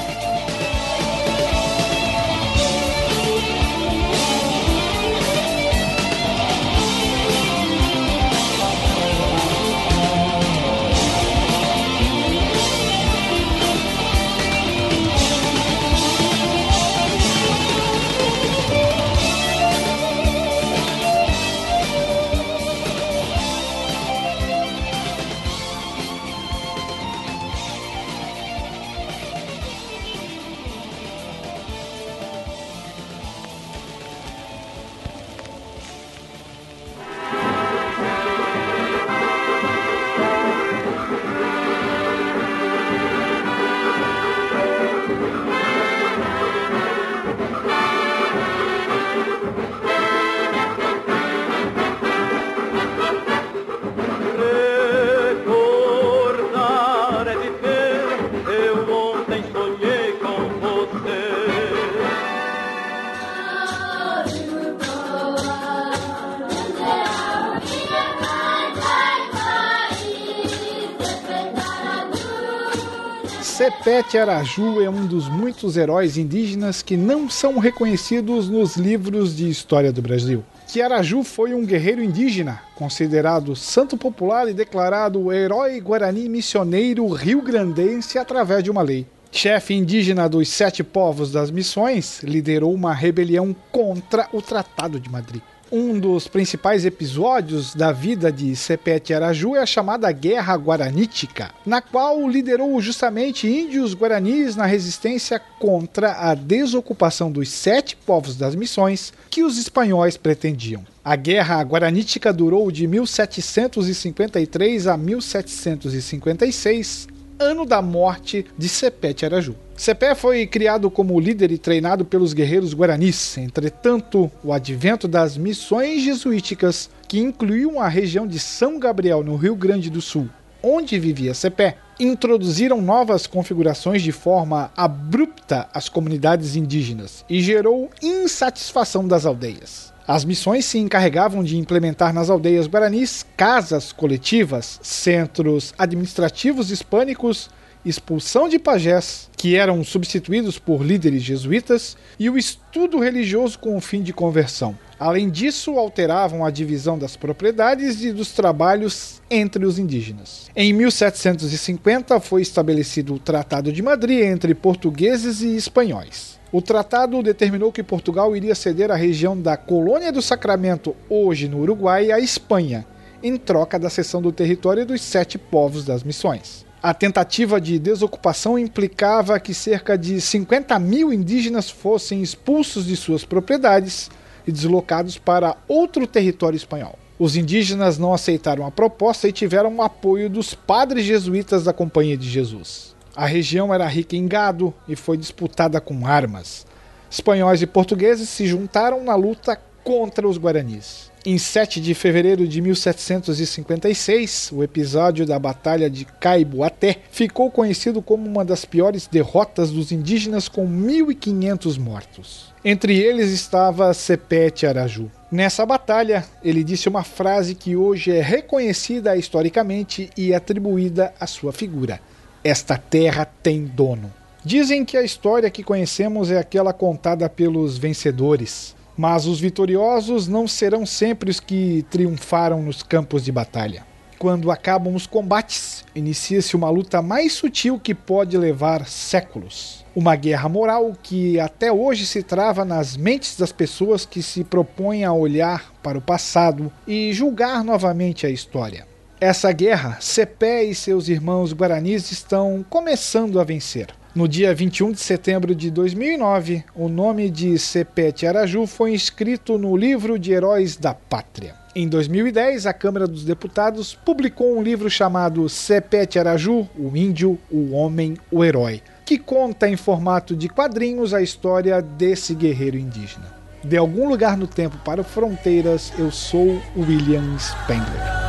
Araju é um dos muitos heróis indígenas que não são reconhecidos nos livros de história do Brasil. Araju foi um guerreiro indígena, considerado santo popular e declarado herói guarani missioneiro rio-grandense através de uma lei. Chefe indígena dos sete povos das missões, liderou uma rebelião contra o Tratado de Madrid um dos principais episódios da vida de Sepete Araju é a chamada Guerra Guaranítica, na qual liderou justamente índios guaranis na resistência contra a desocupação dos sete povos das missões que os espanhóis pretendiam. A Guerra Guaranítica durou de 1753 a 1756, ano da morte de Sepete Araju. Sepé foi criado como líder e treinado pelos guerreiros guaranis. Entretanto, o advento das missões jesuíticas que incluíam a região de São Gabriel, no Rio Grande do Sul, onde vivia Cepé, introduziram novas configurações de forma abrupta às comunidades indígenas e gerou insatisfação das aldeias. As missões se encarregavam de implementar nas aldeias guaranis casas coletivas, centros administrativos hispânicos, expulsão de pajés, que eram substituídos por líderes jesuítas, e o estudo religioso com o fim de conversão. Além disso, alteravam a divisão das propriedades e dos trabalhos entre os indígenas. Em 1750 foi estabelecido o Tratado de Madrid entre portugueses e espanhóis. O tratado determinou que Portugal iria ceder a região da Colônia do Sacramento, hoje no Uruguai, à Espanha, em troca da cessão do território dos sete povos das missões. A tentativa de desocupação implicava que cerca de 50 mil indígenas fossem expulsos de suas propriedades e deslocados para outro território espanhol. Os indígenas não aceitaram a proposta e tiveram o apoio dos padres jesuítas da Companhia de Jesus. A região era rica em gado e foi disputada com armas. Espanhóis e portugueses se juntaram na luta contra os guaranis. Em 7 de fevereiro de 1756, o episódio da Batalha de Caiboaté ficou conhecido como uma das piores derrotas dos indígenas, com 1.500 mortos. Entre eles estava Sepete Araju. Nessa batalha, ele disse uma frase que hoje é reconhecida historicamente e atribuída à sua figura: Esta terra tem dono. Dizem que a história que conhecemos é aquela contada pelos vencedores. Mas os vitoriosos não serão sempre os que triunfaram nos campos de batalha. Quando acabam os combates, inicia-se uma luta mais sutil que pode levar séculos. Uma guerra moral que até hoje se trava nas mentes das pessoas que se propõem a olhar para o passado e julgar novamente a história. Essa guerra, Cepé e seus irmãos guaranis estão começando a vencer. No dia 21 de setembro de 2009, o nome de Sepete Araju foi inscrito no livro de Heróis da Pátria. Em 2010, a Câmara dos Deputados publicou um livro chamado Sepete Araju, o Índio, o Homem, o Herói, que conta em formato de quadrinhos a história desse guerreiro indígena. De algum lugar no tempo para fronteiras, eu sou William Spengler.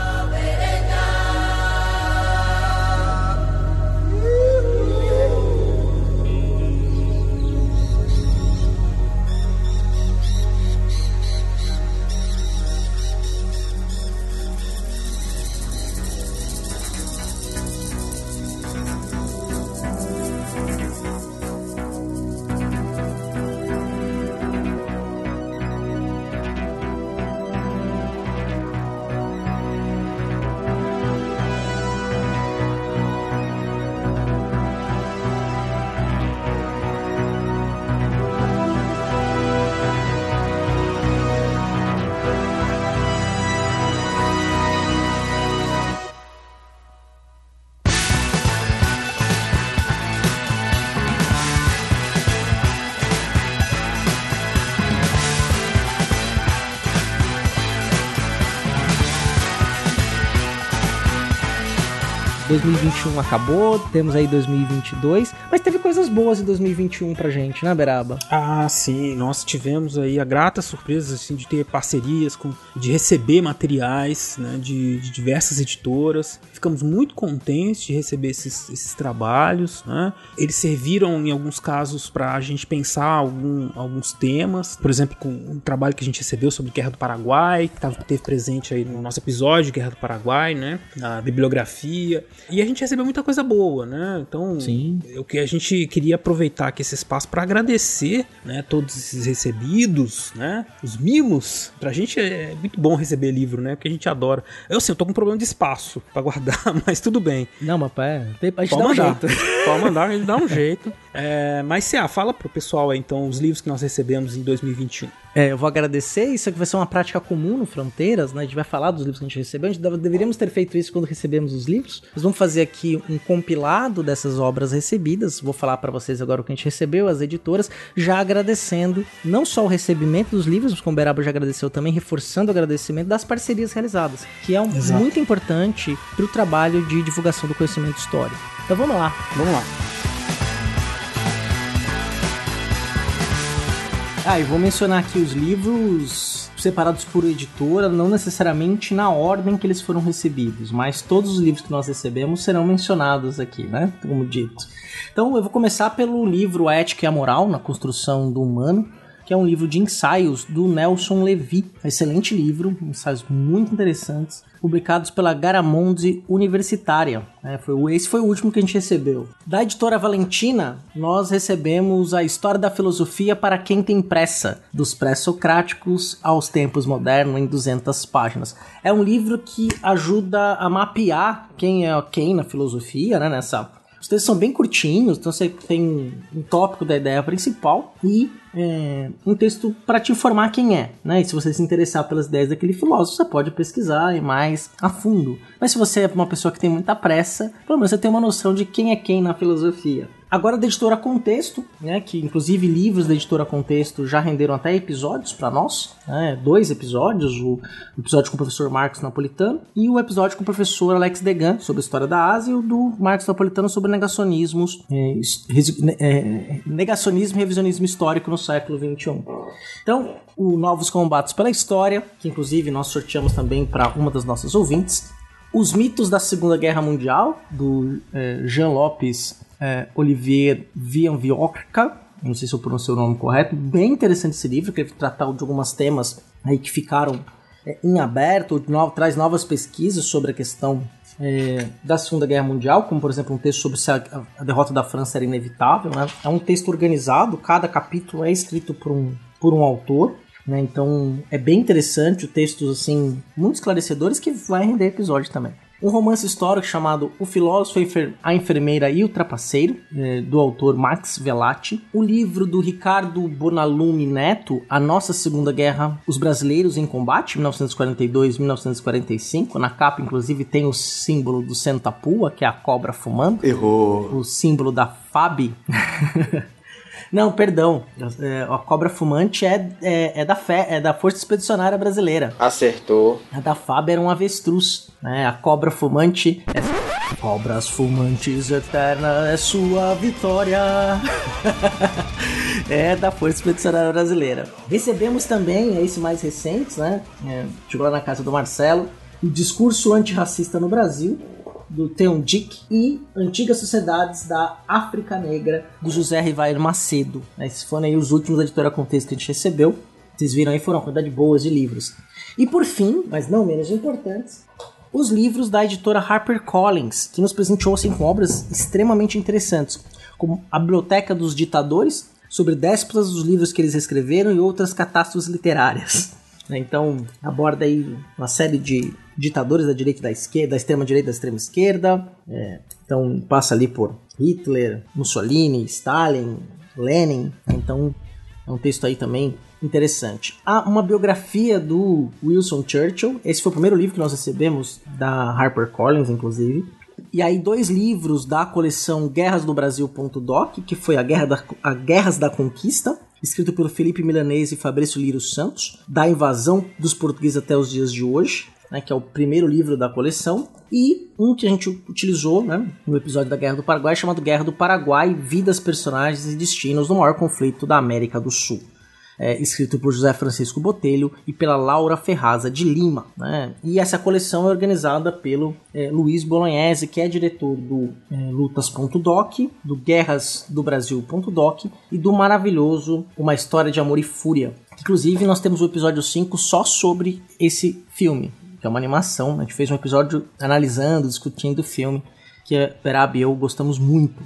Acabou, temos aí 2022, mas teve coisas boas em 2021 pra gente, né, Beraba? Ah, sim, nós tivemos aí a grata surpresa assim, de ter parcerias, com, de receber materiais né, de, de diversas editoras. Ficamos muito contentes de receber esses, esses trabalhos. Né? Eles serviram, em alguns casos, para a gente pensar algum, alguns temas. Por exemplo, com um trabalho que a gente recebeu sobre Guerra do Paraguai, que tava, teve presente aí no nosso episódio Guerra do Paraguai, né? A bibliografia. E a gente recebeu muita coisa boa, né? Então, Sim. o que a gente queria aproveitar aqui esse espaço para agradecer, né, todos esses recebidos, né? Os mimos. Pra gente é muito bom receber livro, né? Porque a gente adora. Eu assim, eu tô com um problema de espaço para guardar, mas tudo bem. Não, mas é, a gente Pode dá um mandar. jeito. Pode mandar, a gente dá um jeito. É, mas, Cia, fala pro pessoal aí, então, os livros que nós recebemos em 2021. É, eu vou agradecer. Isso aqui vai ser uma prática comum no Fronteiras, né? A gente vai falar dos livros que a gente recebeu. A gente deve- deveríamos ter feito isso quando recebemos os livros. Nós vamos fazer aqui um compilado dessas obras recebidas. Vou falar para vocês agora o que a gente recebeu, as editoras, já agradecendo não só o recebimento dos livros, como o Beraba já agradeceu também, reforçando o agradecimento das parcerias realizadas, que é um, muito importante para o trabalho de divulgação do conhecimento histórico. Então vamos lá. Vamos lá. Ah, e vou mencionar aqui os livros separados por editora, não necessariamente na ordem que eles foram recebidos, mas todos os livros que nós recebemos serão mencionados aqui, né? Como dito. Então eu vou começar pelo livro A Ética e a Moral na Construção do Humano, que é um livro de ensaios do Nelson Levy. Excelente livro, ensaios muito interessantes, publicados pela Garamonde Universitária. É, foi, esse foi o último que a gente recebeu. Da editora Valentina, nós recebemos a História da Filosofia para quem tem pressa, dos pré-socráticos aos tempos modernos, em 200 páginas. É um livro que ajuda a mapear quem é quem na filosofia, né, nessa os textos são bem curtinhos, então você tem um tópico da ideia principal e é, um texto para te informar quem é, né? E se você se interessar pelas ideias daquele filósofo, você pode pesquisar mais a fundo. Mas se você é uma pessoa que tem muita pressa, pelo menos você tem uma noção de quem é quem na filosofia. Agora da editora Contexto, né, que inclusive livros da editora Contexto já renderam até episódios para nós, né, dois episódios, o episódio com o professor Marcos Napolitano e o episódio com o professor Alex Degan sobre a história da Ásia e o do Marcos Napolitano sobre negacionismos, é, é, negacionismo e revisionismo histórico no século XXI. Então, o Novos Combates pela História, que inclusive nós sorteamos também para uma das nossas ouvintes, os mitos da Segunda Guerra Mundial, do é, Jean Lopes é, Olivier Vianviorca, não sei se eu pronunciei o nome correto, bem interessante esse livro, que ele trata de alguns temas aí que ficaram é, em aberto, no, traz novas pesquisas sobre a questão é, da Segunda Guerra Mundial, como por exemplo um texto sobre se a, a, derrota da França era inevitável. Né? É um texto organizado, cada capítulo é escrito por um, por um autor. Né? Então é bem interessante, o textos assim, muito esclarecedores que vai render episódio também um romance histórico chamado O Filósofo, a Enfermeira e o Trapaceiro, é, do autor Max Velati. O livro do Ricardo Bonalume Neto, A Nossa Segunda Guerra, Os Brasileiros em Combate, 1942-1945. Na capa, inclusive, tem o símbolo do Sentapua, que é a cobra fumando. Errou. O símbolo da FAB. Não, perdão. É, a cobra fumante é, é, é, da fé, é da Força Expedicionária Brasileira. Acertou. A da FAB era um avestruz. Né? A cobra fumante é. Cobras fumantes eterna é sua vitória. é da Força Expedicionária Brasileira. Recebemos também, esse mais recente, né? É, chegou lá na casa do Marcelo, o discurso antirracista no Brasil, do Theon Dick e Antigas Sociedades da África Negra, do José Rivair Macedo. Esses foram aí os últimos da editora Contexto que a gente recebeu. Vocês viram aí, foram uma quantidade boas de livros. E por fim, mas não menos importantes, os livros da editora HarperCollins, que nos presenteou assim, com obras extremamente interessantes, como A Biblioteca dos Ditadores, sobre déspotas dos livros que eles escreveram e outras catástrofes literárias. Então, aborda aí uma série de ditadores da direita e da esquerda, da extrema direita e da extrema esquerda. É, então passa ali por Hitler, Mussolini, Stalin, Lenin. Então é um texto aí também interessante. Há uma biografia do Wilson Churchill. Esse foi o primeiro livro que nós recebemos da HarperCollins, inclusive. E aí dois livros da coleção Guerras do Brasil.doc, que foi a, Guerra da, a Guerras da Conquista, escrito pelo Felipe Milanese e Fabrício Liro Santos, da invasão dos portugueses até os dias de hoje né, que é o primeiro livro da coleção, e um que a gente utilizou né, no episódio da Guerra do Paraguai, chamado Guerra do Paraguai: Vidas, Personagens e Destinos do Maior Conflito da América do Sul. É, escrito por José Francisco Botelho e pela Laura Ferraza de Lima. Né? E essa coleção é organizada pelo é, Luiz Bolognese, que é diretor do é, Lutas.doc, do Guerras do Brasil.doc e do maravilhoso Uma História de Amor e Fúria. Inclusive, nós temos o episódio 5 só sobre esse filme, que é uma animação. A gente fez um episódio analisando, discutindo o filme, que a Perab e eu gostamos muito.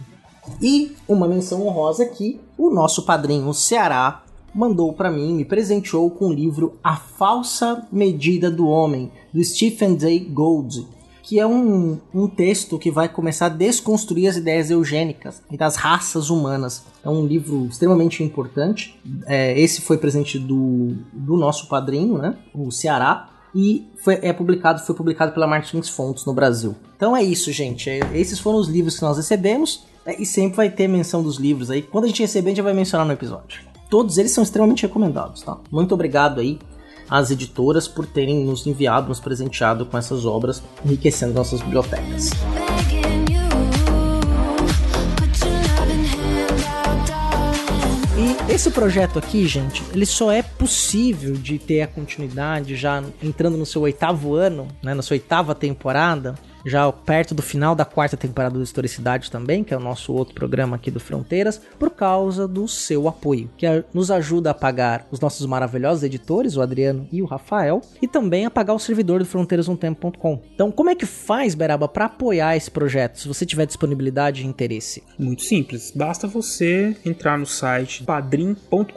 E uma menção honrosa aqui, o nosso padrinho Ceará mandou para mim, me presenteou com o livro A Falsa Medida do Homem, do Stephen Jay Gould, que é um, um texto que vai começar a desconstruir as ideias eugênicas e das raças humanas. É um livro extremamente importante. É, esse foi presente do, do nosso padrinho, né, o Ceará e foi, é publicado, foi publicado pela Martins Fontes no Brasil. Então é isso, gente. É, esses foram os livros que nós recebemos é, e sempre vai ter menção dos livros aí. Quando a gente receber, a gente vai mencionar no episódio. Todos eles são extremamente recomendados, tá? Muito obrigado aí às editoras por terem nos enviado, nos presenteado com essas obras, enriquecendo nossas bibliotecas. Esse projeto aqui, gente, ele só é possível de ter a continuidade já entrando no seu oitavo ano, né, na sua oitava temporada, já perto do final da quarta temporada do Historicidade também, que é o nosso outro programa aqui do Fronteiras, por causa do seu apoio, que nos ajuda a pagar os nossos maravilhosos editores, o Adriano e o Rafael, e também a pagar o servidor do fronteirasumtempo.com. Então, como é que faz, Beraba, para apoiar esse projeto, se você tiver disponibilidade e interesse? Muito simples, basta você entrar no site padrim.com.br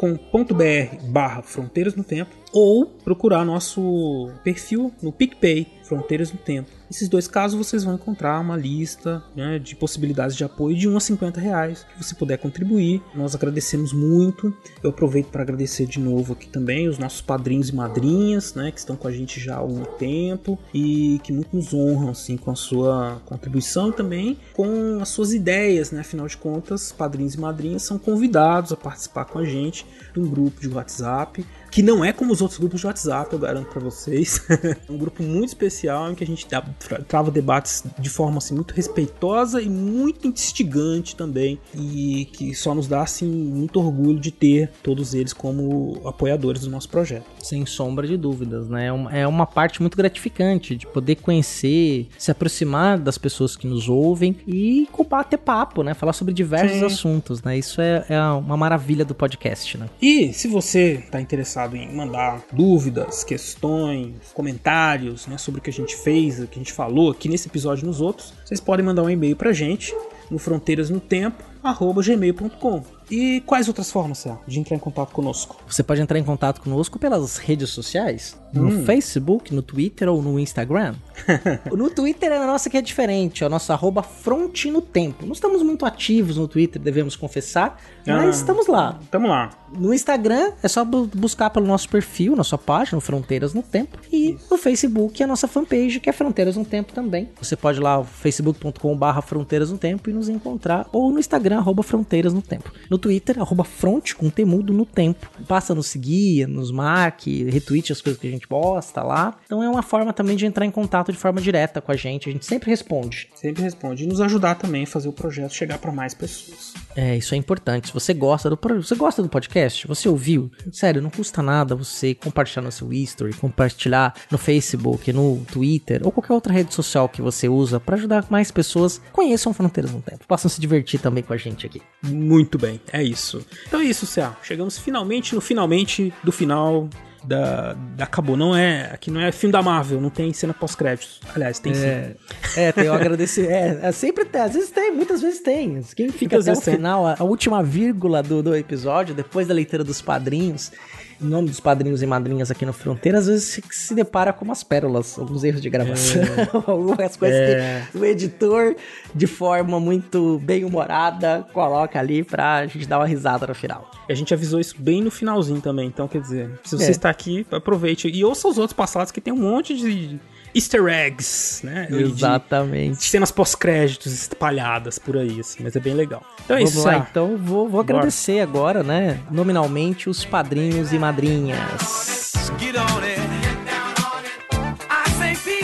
barra Fronteiras no Tempo ou procurar nosso perfil no PicPay, Fronteiras no Tempo. Nesses dois casos vocês vão encontrar uma lista né, de possibilidades de apoio de 1 a 50 reais que você puder contribuir. Nós agradecemos muito. Eu aproveito para agradecer de novo aqui também os nossos padrinhos e madrinhas, né, que estão com a gente já há algum tempo e que muito nos honram assim com a sua contribuição e também com as suas ideias, né? Afinal de contas, padrinhos e madrinhas são convidados a participar com a gente de um grupo de WhatsApp que não é como os outros grupos de WhatsApp, eu garanto para vocês. é um grupo muito especial em que a gente dá, trava debates de forma assim, muito respeitosa e muito instigante também, e que só nos dá assim, muito orgulho de ter todos eles como apoiadores do nosso projeto. Sem sombra de dúvidas, né? É uma, é uma parte muito gratificante de poder conhecer, se aproximar das pessoas que nos ouvem e bater papo, né? Falar sobre diversos Sim. assuntos, né? Isso é, é uma maravilha do podcast, né? E se você está interessado interessado em mandar dúvidas, questões, comentários né, sobre o que a gente fez, o que a gente falou aqui nesse episódio e nos outros, vocês podem mandar um e-mail pra gente no fronteirasnotempo@gmail.com. E quais outras formas, Cé, de entrar em contato conosco? Você pode entrar em contato conosco pelas redes sociais, no hum. Facebook, no Twitter ou no Instagram. no Twitter é a nossa que é diferente, é o nosso arroba fronte no tempo. Não estamos muito ativos no Twitter, devemos confessar, mas ah, estamos lá. Estamos lá. No Instagram é só buscar pelo nosso perfil, nossa página, Fronteiras no Tempo. E Isso. no Facebook é a nossa fanpage, que é Fronteiras no Tempo também. Você pode ir lá, facebook.com.br Fronteiras no Tempo e nos encontrar. Ou no Instagram, arroba Fronteiras no Tempo. No Twitter, arroba Front com temudo no tempo. Passa a nos seguir, nos marque, retweet as coisas que a gente posta lá. Então é uma forma também de entrar em contato de forma direta com a gente. A gente sempre responde. Sempre responde. E nos ajudar também a fazer o projeto chegar para mais pessoas. É, isso é importante. Se você gosta do, você gosta do podcast, você ouviu? Sério, não custa nada você compartilhar no seu history, compartilhar no Facebook, no Twitter ou qualquer outra rede social que você usa para ajudar mais pessoas conheçam Fronteiras no Tempo. Possam se divertir também com a gente aqui. Muito bem, é isso. Então é isso, Céu. Chegamos finalmente no finalmente do final da, da acabou. Não é. Aqui não é filme da Marvel, não tem cena pós-créditos. Aliás, tem é, sim. É, tem o agradecer. É, é, sempre tem, às vezes tem, muitas vezes tem. Quem fica muitas até o final, a, a, última vírgula do, do episódio, depois da leitura dos padrinhos, nome dos padrinhos e madrinhas aqui no Fronteira, às vezes se, depara com umas pérolas, alguns erros de gravação, é. algumas coisas é. que o editor, de forma muito bem humorada, coloca ali pra gente dar uma risada no final. E a gente avisou isso bem no finalzinho também, então quer dizer, se você é. está aqui, aproveite e ouça os outros passados que tem um monte de easter eggs, né? Exatamente. De cenas pós-créditos espalhadas por aí, assim, mas é bem legal. Então é Vamos isso. Lá, então vou, vou agradecer agora, né, nominalmente os padrinhos e madrinhas.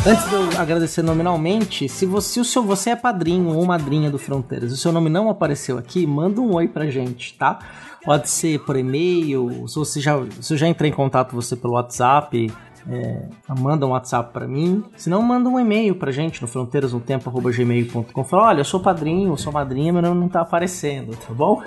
Antes de eu agradecer nominalmente, se você, o seu, você é padrinho ou madrinha do Fronteiras e o seu nome não apareceu aqui, manda um oi pra gente, tá? Pode ser por e-mail, se você já, se eu já entrei em contato com você pelo WhatsApp, é, manda um WhatsApp para mim. Se não, manda um e-mail pra gente no fronteirasnotempo.gmail.com. Fala, olha, eu sou padrinho, eu sou madrinha, mas não tá aparecendo, tá bom?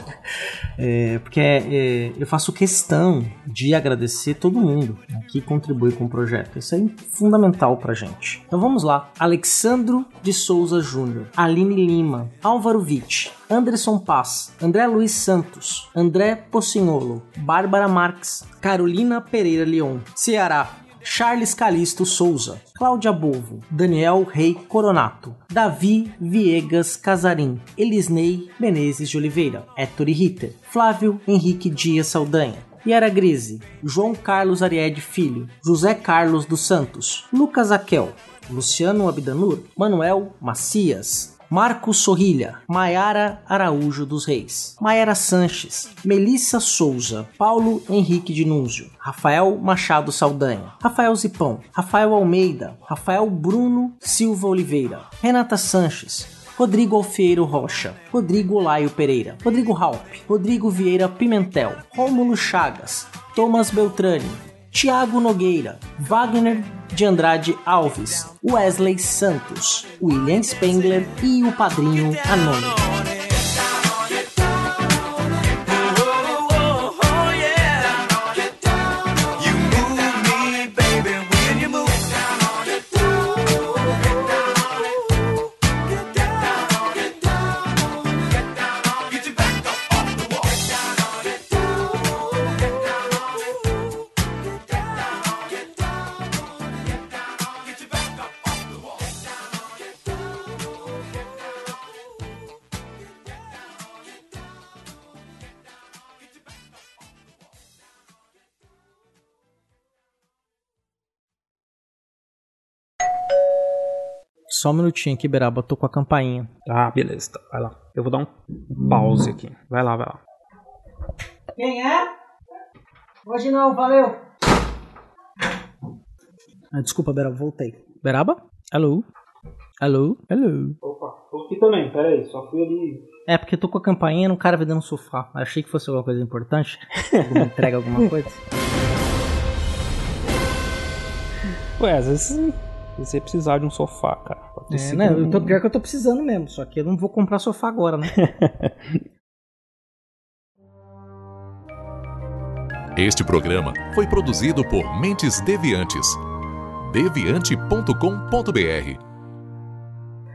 É, porque é, eu faço questão de agradecer todo mundo né, que contribui com o projeto. Isso é fundamental pra gente. Então vamos lá. Alexandro de Souza Júnior, Aline Lima, Álvaro Witt, Anderson Paz, André Luiz Santos, André Pocinholo, Bárbara Marques, Carolina Pereira Leon, Ceará, Charles Calisto Souza, Cláudia Bovo, Daniel Rei Coronato, Davi Viegas Casarim, Elisnei Menezes de Oliveira, Héctor Ritter, Flávio Henrique Dias Saldanha, Yara Grise, João Carlos Ariede Filho, José Carlos dos Santos, Lucas Aquel, Luciano Abdanur, Manuel Macias, Marcos Sorrilha, Maiara Araújo dos Reis, Maiara Sanches, Melissa Souza, Paulo Henrique de Núncio, Rafael Machado Saldanha, Rafael Zipão, Rafael Almeida, Rafael Bruno Silva Oliveira, Renata Sanches, Rodrigo Alfeiro Rocha, Rodrigo Laio Pereira, Rodrigo Halp, Rodrigo Vieira Pimentel, Rômulo Chagas, Thomas Beltrani, Tiago Nogueira, Wagner de Andrade Alves, Wesley Santos, William Spengler e o padrinho Anônimo. Só um minutinho aqui, Beraba, tô com a campainha. Ah, beleza, tá, vai lá. Eu vou dar um pause aqui. Vai lá, vai lá. Quem é? Hoje não, valeu. Ah, desculpa, Beraba, voltei. Beraba? Alô? Alô? Alô? Opa, tô aqui também, peraí, só fui ali. É, porque eu tô com a campainha no cara vendendo no sofá. Achei que fosse alguma coisa importante. Alguma entrega, alguma coisa. Ué, às vezes você precisar de um sofá, cara. Pode É, né? um- Eu tô, pior que eu tô precisando mesmo, só que eu não vou comprar sofá agora, né? Este programa foi produzido por Mentes Deviantes. deviante.com.br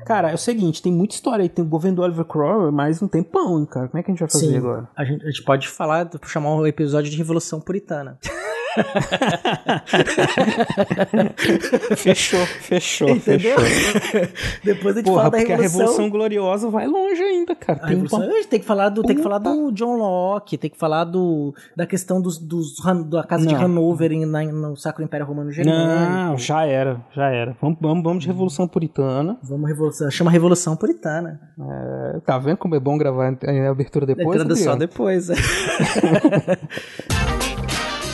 Cara, é o seguinte, tem muita história aí. Tem o governo do Oliver Cromwell, mas não tem pão, cara. Como é que a gente vai fazer Sim. agora? A gente, a gente pode falar, chamar um episódio de Revolução Puritana. fechou, fechou, Entendeu? fechou. Depois a gente Porra, fala da porque a Revolução. Revolução Gloriosa vai longe ainda, cara. A Tem um Revolução, a gente tem que falar do, tem que falar do John Locke, tem que falar do, da questão dos, dos da casa de Não. Hanover em- na- no Sacro Império Romano Germânico. Não, já era, já era. Vamos, vamos, vamos de Revolução Puritana. Vamos revolução, chama Revolução Puritana. É, tá vendo como é bom gravar a abertura depois? Entrada só Adriano? depois. é.